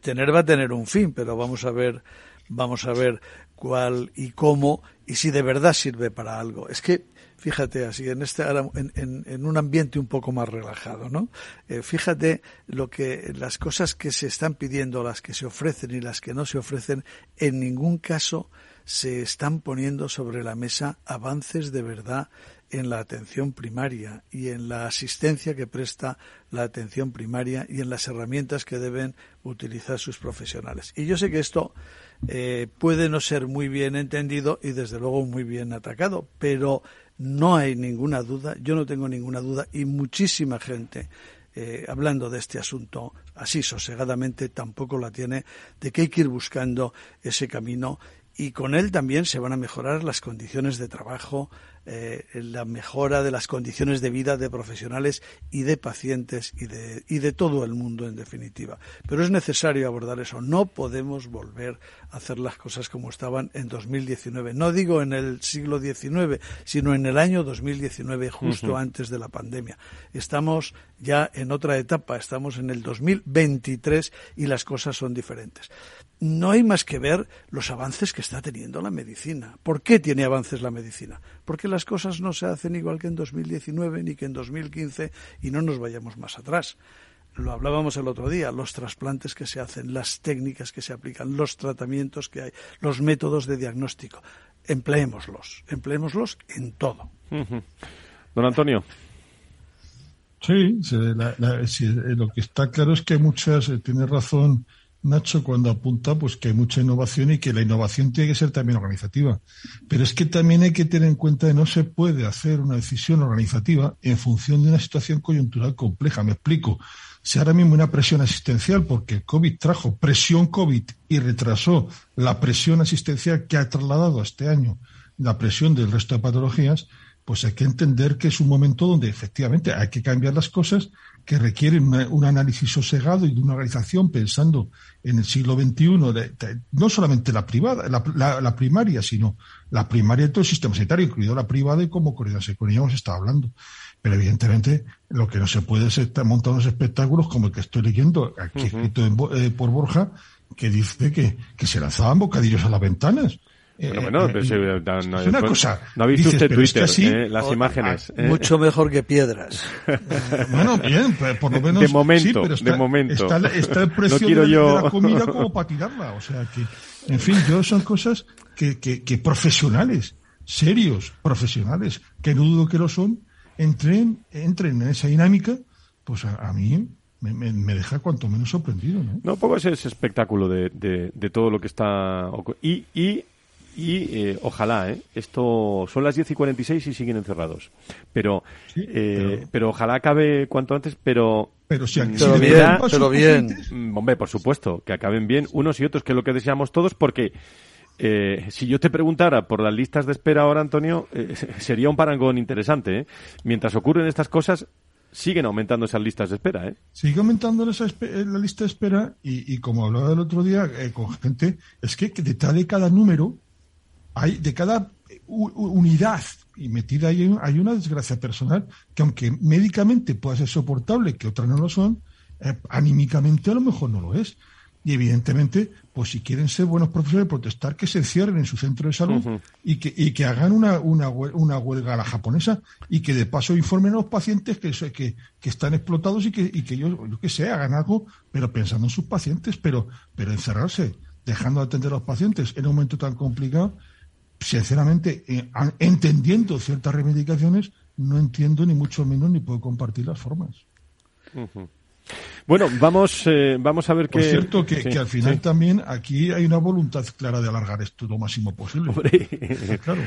[SPEAKER 3] tener va a tener un fin, pero vamos a ver, vamos a ver cuál y cómo y si de verdad sirve para algo. Es que fíjate así, en, este, en, en, un ambiente un poco más relajado, ¿no? Eh, fíjate lo que, las cosas que se están pidiendo, las que se ofrecen y las que no se ofrecen, en ningún caso se están poniendo sobre la mesa avances de verdad en la atención primaria y en la asistencia que presta la atención primaria y en las herramientas que deben utilizar sus profesionales. Y yo sé que esto eh, puede no ser muy bien entendido y desde luego muy bien atacado, pero no hay ninguna duda, yo no tengo ninguna duda y muchísima gente eh, hablando de este asunto así sosegadamente tampoco la tiene de que hay que ir buscando ese camino y con él también se van a mejorar las condiciones de trabajo, eh, la mejora de las condiciones de vida de profesionales y de pacientes y de, y de todo el mundo en definitiva. Pero es necesario abordar eso. No podemos volver a hacer las cosas como estaban en 2019. No digo en el siglo XIX, sino en el año 2019, justo antes de la pandemia. Estamos ya en otra etapa, estamos en el 2023 y las cosas son diferentes no hay más que ver los avances que está teniendo la medicina. ¿Por qué tiene avances la medicina? Porque las cosas no se hacen igual que en 2019 ni que en 2015 y no nos vayamos más atrás. Lo hablábamos el otro día, los trasplantes que se hacen, las técnicas que se aplican, los tratamientos que hay, los métodos de diagnóstico. Empleémoslos, empleémoslos en todo.
[SPEAKER 2] Don Antonio.
[SPEAKER 12] Sí, lo que está claro es que muchas, eh, tiene razón Nacho cuando apunta pues que hay mucha innovación y que la innovación tiene que ser también organizativa. Pero es que también hay que tener en cuenta que no se puede hacer una decisión organizativa en función de una situación coyuntural compleja. Me explico. Si ahora mismo una presión asistencial, porque el COVID trajo presión COVID y retrasó la presión asistencial que ha trasladado a este año la presión del resto de patologías, pues hay que entender que es un momento donde efectivamente hay que cambiar las cosas que requieren un análisis sosegado y de una organización pensando en el siglo XXI, no solamente la privada, la, primaria, sino la primaria de todo el sistema sanitario, incluido la privada y como con ella hemos estado hablando. Pero evidentemente lo que no se puede es estar montando espectáculos como el que estoy leyendo aquí escrito eh, por Borja, que dice que, que se lanzaban bocadillos a las ventanas.
[SPEAKER 2] Bueno, bueno, no, una cosa. No ha visto usted Twitter, eh, las imágenes.
[SPEAKER 3] Eh. Mucho mejor que piedras.
[SPEAKER 12] bueno, bien, por lo menos.
[SPEAKER 2] De momento, de momento.
[SPEAKER 12] Está, el precio de, la comida como para tirarla. O sea que, en fin, yo son cosas que, que, que profesionales, serios profesionales, que no dudo que lo son, entren, entren en esa dinámica, pues a, mí me, me, deja cuanto menos sorprendido. No,
[SPEAKER 2] no poco es ese espectáculo de, de, de todo lo que está. Y, y y eh, ojalá, ¿eh? Esto son las 10 y 46 y siguen encerrados. Pero, eh, pero... ojalá acabe cuanto antes, pero.
[SPEAKER 12] Pero si
[SPEAKER 3] mm, pero bien, pero bien.
[SPEAKER 2] Mm, hombre, por supuesto, que acaben bien unos y otros, que es lo que deseamos todos, porque. Eh, si yo te preguntara por las listas de espera ahora, Antonio, eh, sería un parangón interesante. ¿eh? Mientras ocurren estas cosas, siguen aumentando esas listas de espera. ¿eh?
[SPEAKER 12] Sigue aumentando esa la lista de espera y, y como hablaba el otro día con gente, es que detrás de cada número hay de cada unidad y metida ahí hay una desgracia personal que aunque médicamente pueda ser soportable, que otras no lo son, eh, anímicamente a lo mejor no lo es. Y evidentemente, pues si quieren ser buenos profesores, protestar que se encierren en su centro de salud y, que, y que hagan una, una, una, huelga a la japonesa y que de paso informen a los pacientes que, que, que están explotados y que, y que ellos, yo que sé, hagan algo, pero pensando en sus pacientes, pero, pero encerrarse, dejando de atender a los pacientes en un momento tan complicado, sinceramente, eh, entendiendo ciertas reivindicaciones, no entiendo ni mucho menos ni puedo compartir las formas.
[SPEAKER 2] Bueno, vamos, eh, vamos a ver
[SPEAKER 12] qué. Es cierto que, al final también aquí hay una voluntad clara de alargar esto lo máximo posible.
[SPEAKER 2] claro.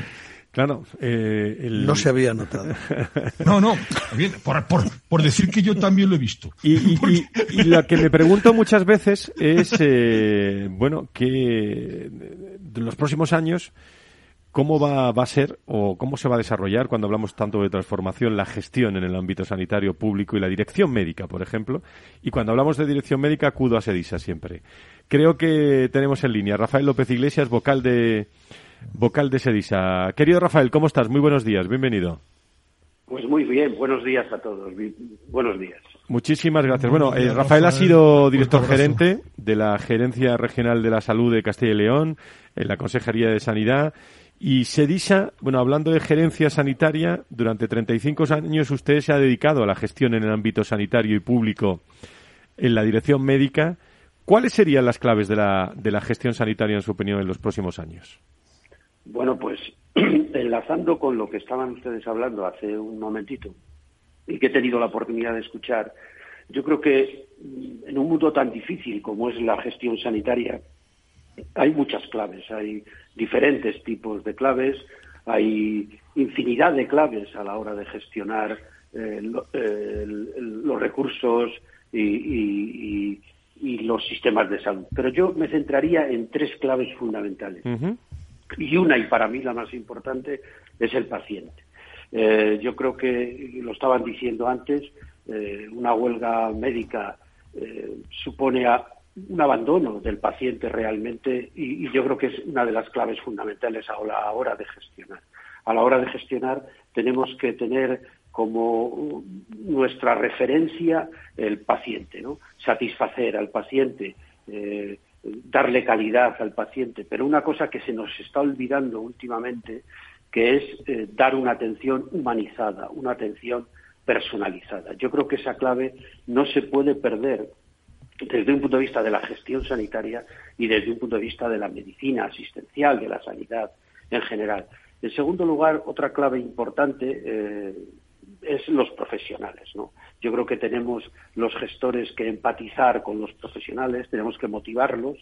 [SPEAKER 2] Claro, eh,
[SPEAKER 3] no se había notado.
[SPEAKER 12] No, no, bien, por, por, decir que yo también lo he visto.
[SPEAKER 2] Y, y, y, lo que me pregunto muchas veces es, eh, bueno, que en los próximos años ¿Cómo va, va, a ser o cómo se va a desarrollar cuando hablamos tanto de transformación la gestión en el ámbito sanitario público y la dirección médica, por ejemplo? Y cuando hablamos de dirección médica acudo a Sedisa siempre. Creo que tenemos en línea Rafael López Iglesias, vocal de vocal de Sedisa. Querido Rafael, ¿cómo estás? Muy buenos días, bienvenido.
[SPEAKER 13] Pues muy bien, buenos días a todos. Buenos días.
[SPEAKER 2] Muchísimas gracias. Bueno, eh, Rafael ha sido director gerente de la Gerencia Regional de la Salud de Castilla y León, en la Consejería de Sanidad y Sedisa, bueno, hablando de gerencia sanitaria, durante 35 años usted se ha dedicado a la gestión en el ámbito sanitario y público en la dirección médica. ¿Cuáles serían las claves de la, de la gestión sanitaria, en su opinión, en los próximos años?
[SPEAKER 13] Bueno, pues enlazando con lo que estaban ustedes hablando hace un momentito y que he tenido la oportunidad de escuchar, yo creo que en un mundo tan difícil como es la gestión sanitaria, hay muchas claves. Hay diferentes tipos de claves, hay infinidad de claves a la hora de gestionar eh, los recursos y, los sistemas de salud. Pero yo me centraría en tres claves fundamentales. Y una, y para mí la más importante, es el paciente. Eh, yo creo que, lo estaban diciendo antes, eh, una huelga médica eh, supone un abandono del paciente realmente y, yo creo que es una de las claves fundamentales a la hora de gestionar. A la hora de gestionar tenemos que tener como nuestra referencia el paciente, ¿no? Satisfacer al paciente, darle calidad al paciente. Pero una cosa que se nos está olvidando últimamente que es eh, dar una atención humanizada, una atención personalizada. Yo creo que esa clave no se puede perder desde un punto de vista de la gestión sanitaria y desde un punto de vista de la medicina asistencial, de la sanidad en general. En segundo lugar, otra clave importante eh, es los profesionales, ¿no? Yo creo que tenemos los gestores que empatizar con los profesionales, tenemos que motivarlos,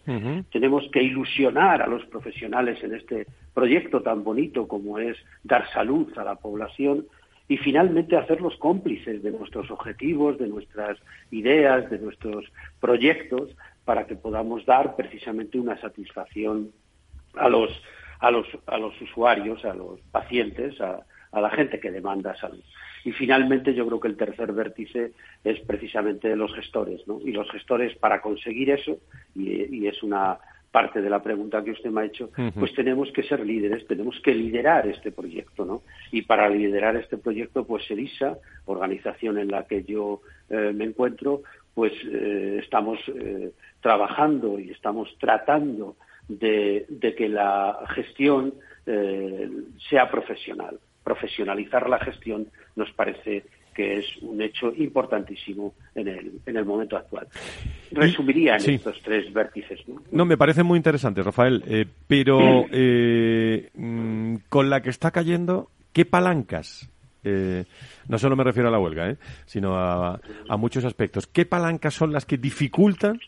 [SPEAKER 13] tenemos que ilusionar a los profesionales en este proyecto tan bonito como es dar salud a la población y finalmente hacerlos cómplices de nuestros objetivos, de nuestras ideas, de nuestros proyectos para que podamos dar precisamente una satisfacción a los a los a los usuarios, a los pacientes, a, a la gente que demanda salud. Y finalmente yo creo que el tercer vértice es precisamente los gestores, ¿no? Y los gestores para conseguir eso, y, es una parte de la pregunta que usted me ha hecho, pues tenemos que ser líderes, tenemos que liderar este proyecto, ¿no? Y para liderar este proyecto, pues EDISA, organización en la que yo eh, me encuentro, pues eh, estamos eh, trabajando y estamos tratando de, de que la gestión sea profesional profesionalizar la gestión nos parece que es un hecho importantísimo en el, en el momento actual. Resumiría en estos tres vértices.
[SPEAKER 2] ¿no? me parece muy interesante, Rafael, eh, pero eh, mm, con la que está cayendo, ¿qué palancas? Eh, no solo me refiero a la huelga, sino a, a muchos aspectos. ¿Qué palancas son las que dificultan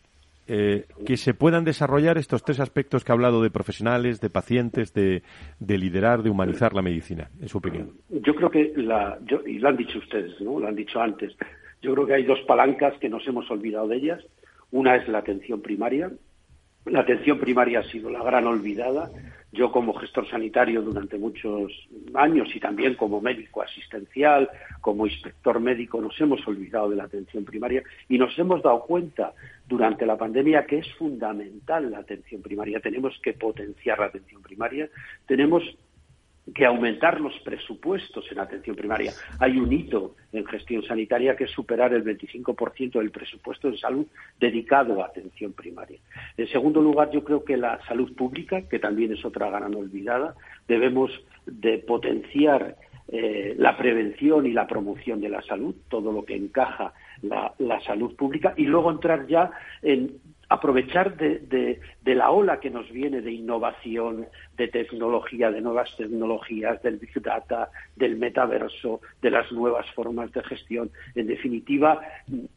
[SPEAKER 2] eh, que se puedan desarrollar estos tres aspectos que ha hablado de profesionales, de pacientes, de, liderar, de humanizar la medicina, en su opinión?
[SPEAKER 13] Yo creo que, la, y lo han dicho ustedes, ¿no? lo han dicho antes, yo creo que hay dos palancas que nos hemos olvidado de ellas. Una es la atención primaria. La atención primaria ha sido la gran olvidada. Yo como gestor sanitario durante muchos años y también como médico asistencial, como inspector médico, nos hemos olvidado de la atención primaria y nos hemos dado cuenta durante la pandemia que es fundamental la atención primaria. Tenemos que potenciar la atención primaria, tenemos que aumentar los presupuestos en atención primaria. Hay un hito en gestión sanitaria que es superar el 25% del presupuesto de salud dedicado a atención primaria. En segundo lugar, yo creo que la salud pública, que también es otra gran olvidada, debemos de potenciar eh, la prevención y la promoción de la salud, todo lo que encaja la, la salud pública, y luego entrar ya en aprovechar de, la ola que nos viene de innovación, de tecnología, de nuevas tecnologías, del Big Data, del metaverso, de las nuevas formas de gestión. En definitiva,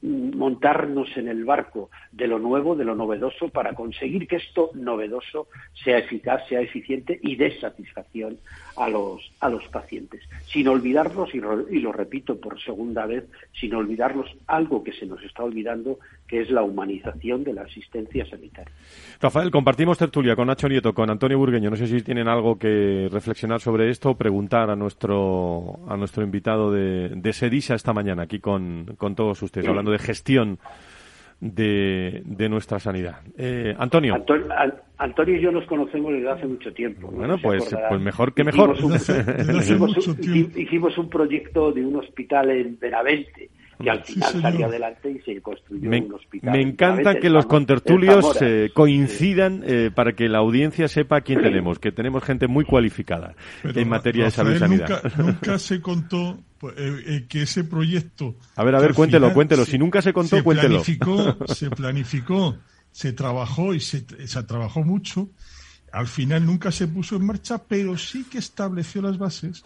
[SPEAKER 13] montarnos en el barco de lo nuevo, de lo novedoso, para conseguir que esto novedoso sea eficaz, sea eficiente y dé satisfacción a los, a los pacientes. Sin olvidarnos, y, y lo repito por segunda vez, sin olvidarnos algo que se nos está olvidando, que es la humanización de la asistencia sanitaria.
[SPEAKER 2] Rafael, compartimos tertulia con Nacho Nieto, con Antonio Burgueño. No sé si tienen algo que reflexionar sobre esto o preguntar a nuestro, a nuestro invitado de, de Sedisa esta mañana, aquí con, con todos ustedes, hablando de gestión de, de nuestra sanidad. Eh, Antonio.
[SPEAKER 13] Antonio. y yo nos conocemos desde hace mucho tiempo.
[SPEAKER 2] Bueno, pues, pues mejor que mejor.
[SPEAKER 13] hicimos un proyecto de un hospital en Benavente que al final salió adelante y se construyó un hospital.
[SPEAKER 2] Me encanta que los contertulios eh, coincidan eh, para que la audiencia sepa quién tenemos, que tenemos gente muy cualificada en materia de salud y sanidad.
[SPEAKER 12] Nunca, se contó pues, eh, que ese proyecto...
[SPEAKER 2] A ver, a ver, cuéntelo, cuéntelo. Si nunca se contó, cuéntelo.
[SPEAKER 12] Planificó, se planificó, se trabajó y se, se trabajó mucho. Al final nunca se puso en marcha, pero sí que estableció las bases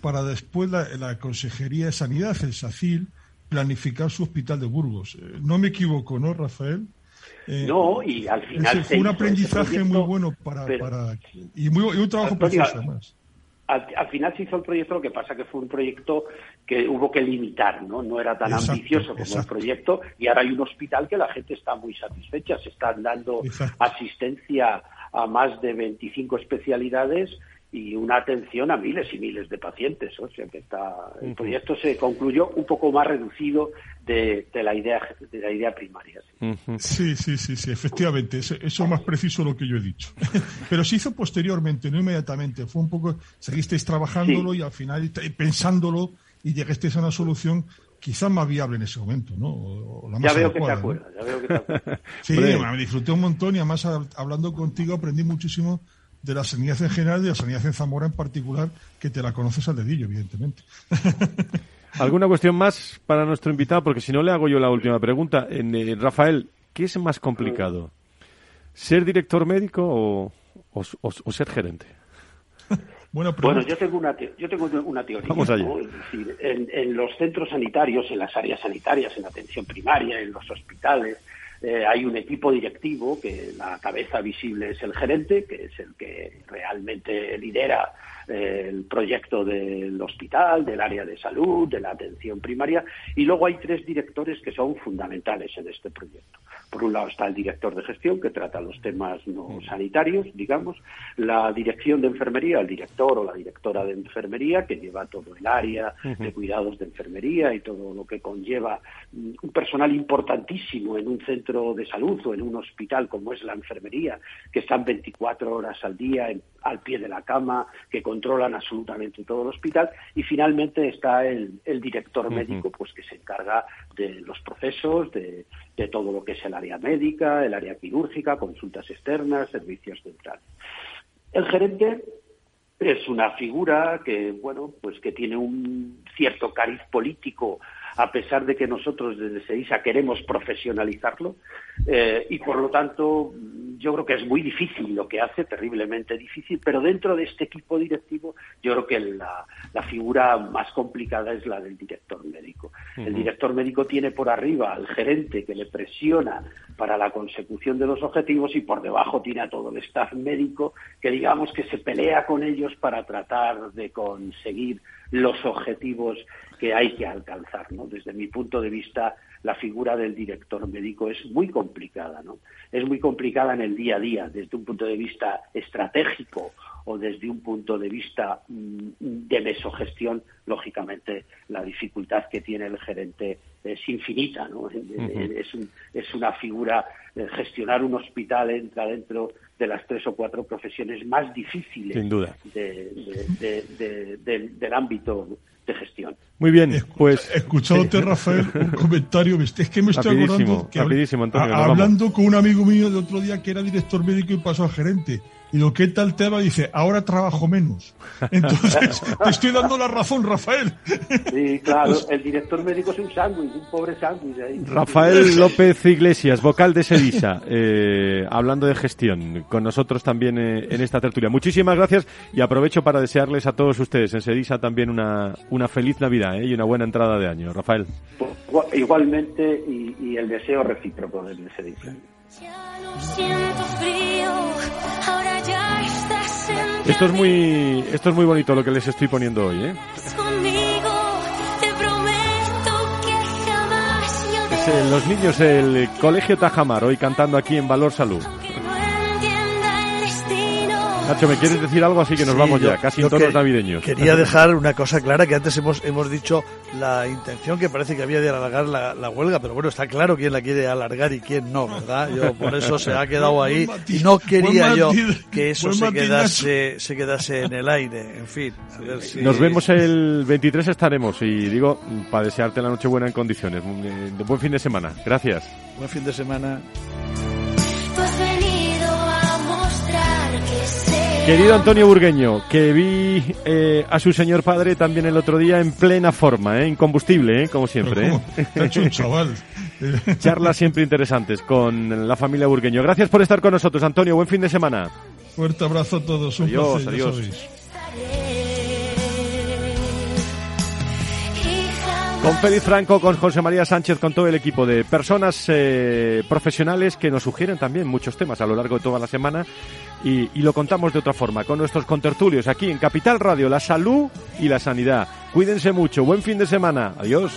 [SPEAKER 12] para después la, la Consejería de Sanidad, el SACIL, planificar su hospital de Burgos. Eh, no me equivoco, ¿no, Rafael?
[SPEAKER 13] Eh, no, y al final.
[SPEAKER 12] fue un aprendizaje muy bueno para. para y, muy, un trabajo precioso, además.
[SPEAKER 13] Al, final se hizo el proyecto, lo que pasa que fue un proyecto que hubo que limitar, ¿no? No era tan ambicioso como el proyecto y ahora hay un hospital que la gente está muy satisfecha, se están dando asistencia a más de 25 especialidades y una atención a miles y miles de pacientes. O sea que está, el proyecto se concluyó un poco más reducido de, la idea de la idea primaria.
[SPEAKER 12] Sí, sí, sí, sí, efectivamente. Eso, es más preciso lo que yo he dicho. Pero se hizo posteriormente, no inmediatamente. Fue un poco, seguisteis trabajándolo y al final pensándolo y llegasteis a una solución quizás más viable en ese momento, ¿no?
[SPEAKER 13] ya, veo que te acuerdas, ya veo que te acuerdas. sí,
[SPEAKER 12] me disfruté un montón y además hablando contigo aprendí muchísimo de la sanidad en general y de la sanidad en Zamora en particular, que te la conoces al dedillo, evidentemente.
[SPEAKER 2] ¿Alguna cuestión más para nuestro invitado? Porque si no le hago yo la última pregunta. En, eh, Rafael, ¿qué es más complicado? ¿Ser director médico o, ser gerente?
[SPEAKER 13] Bueno, yo tengo una, yo tengo una teoría.
[SPEAKER 2] Vamos allá.
[SPEAKER 13] en, en, los centros sanitarios, en las áreas sanitarias, en atención primaria, en los hospitales, eh, hay un equipo directivo que la cabeza visible es el gerente, que es el que realmente lidera el proyecto del hospital, del área de salud, de la atención primaria, y luego hay tres directores que son fundamentales en este proyecto. Por un lado está el director de gestión, que trata los temas no sanitarios, digamos, la dirección de enfermería, el director o la directora de enfermería, que lleva todo el área de cuidados de enfermería y todo lo que conlleva mm, un personal importantísimo en un centro de salud o en un hospital como es la enfermería, que están 24 horas al día al pie de la cama, que controlan absolutamente todo el hospital, y finalmente está el, director médico, pues que se encarga de los procesos, de, de todo lo que es el área médica, el área quirúrgica, consultas externas, servicios centrales. El gerente es una figura que, bueno, pues que tiene un cierto cariz político a pesar de que nosotros desde SEISA queremos profesionalizarlo eh, y por lo tanto yo creo que es muy difícil lo que hace, terriblemente difícil, pero dentro de este equipo directivo yo creo que la, figura más complicada es la del director médico. El director médico tiene por arriba al gerente que le presiona para la consecución de los objetivos y por debajo tiene a todo el staff médico que digamos que se pelea con ellos para tratar de conseguir los objetivos que hay que alcanzar. ¿no? Desde mi punto de vista, la figura del director médico es muy complicada. ¿no? Es muy complicada en el día a día, desde un punto de vista estratégico o desde un punto de vista mm, de mesogestión, lógicamente la dificultad que tiene el gerente es infinita. ¿no? es, es, una figura, eh, gestionar un hospital entra dentro de las tres o cuatro profesiones más difíciles
[SPEAKER 2] Sin duda.
[SPEAKER 13] del ámbito de gestión.
[SPEAKER 2] Muy bien, pues...
[SPEAKER 12] Escuchándote, Rafael, un comentario, es que me estoy acordando que
[SPEAKER 2] Antonio,
[SPEAKER 12] hablando con un amigo mío de otro día que era director médico y pasó a gerente, y lo que tal tema dice, ahora trabajo menos. Entonces, te estoy dando la razón, Rafael.
[SPEAKER 13] Sí, claro, el director médico es un sándwich, un pobre sándwich.
[SPEAKER 2] Rafael López Iglesias, vocal de Sedisa, eh, hablando de gestión, con nosotros también eh, en esta tertulia. Muchísimas gracias y aprovecho para desearles a todos ustedes en Sedisa también una, una feliz Navidad eh, y una buena entrada de año. Rafael.
[SPEAKER 13] Pues, igualmente y, el deseo recíproco de Sedisa.
[SPEAKER 2] Esto es muy, esto es muy bonito lo que les estoy poniendo hoy, ¿eh? Es, los niños del Colegio Tajamar hoy cantando aquí en Valor Salud. Nacho, ¿me quieres decir algo así que nos vamos ya, casi en tonos navideños?
[SPEAKER 3] Quería dejar una cosa clara, que antes hemos, hemos dicho la intención que parece que había de alargar la, huelga, pero bueno, está claro quién la quiere alargar y quién no, ¿verdad? Yo por eso se ha quedado ahí y no quería yo que eso se quedase, se quedase en el aire, en fin.
[SPEAKER 2] Nos vemos el 23, estaremos y digo, para desearte la noche buena en condiciones. Buen fin de semana. Gracias.
[SPEAKER 3] Buen fin de semana.
[SPEAKER 2] Querido Antonio Burgueño, que vi eh, a su señor padre también el otro día en plena forma, ¿eh? incombustible, ¿eh? como siempre.
[SPEAKER 12] ¿eh? hecho un chaval.
[SPEAKER 2] Charlas siempre interesantes con la familia Burgueño. Gracias por estar con nosotros, Antonio. Buen fin de semana.
[SPEAKER 12] Fuerte abrazo a todos. Un
[SPEAKER 2] adiós,
[SPEAKER 12] placer,
[SPEAKER 2] adiós. Con Félix Franco, con José María Sánchez, con todo el equipo de personas eh, profesionales que nos sugieren también muchos temas a lo largo de toda la semana y, y, lo contamos de otra forma, con nuestros contertulios aquí en Capital Radio, la salud y la sanidad. Cuídense mucho, buen fin de semana, adiós.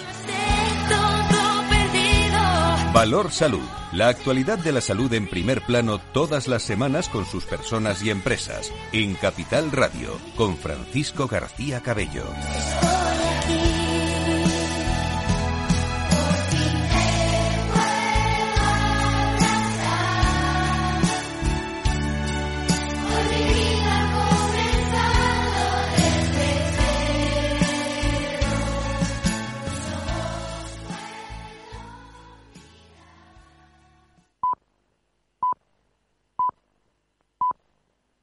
[SPEAKER 1] Valor Salud. La actualidad de la salud en primer plano todas las semanas con sus personas y empresas. En Capital Radio, con Francisco García Cabello.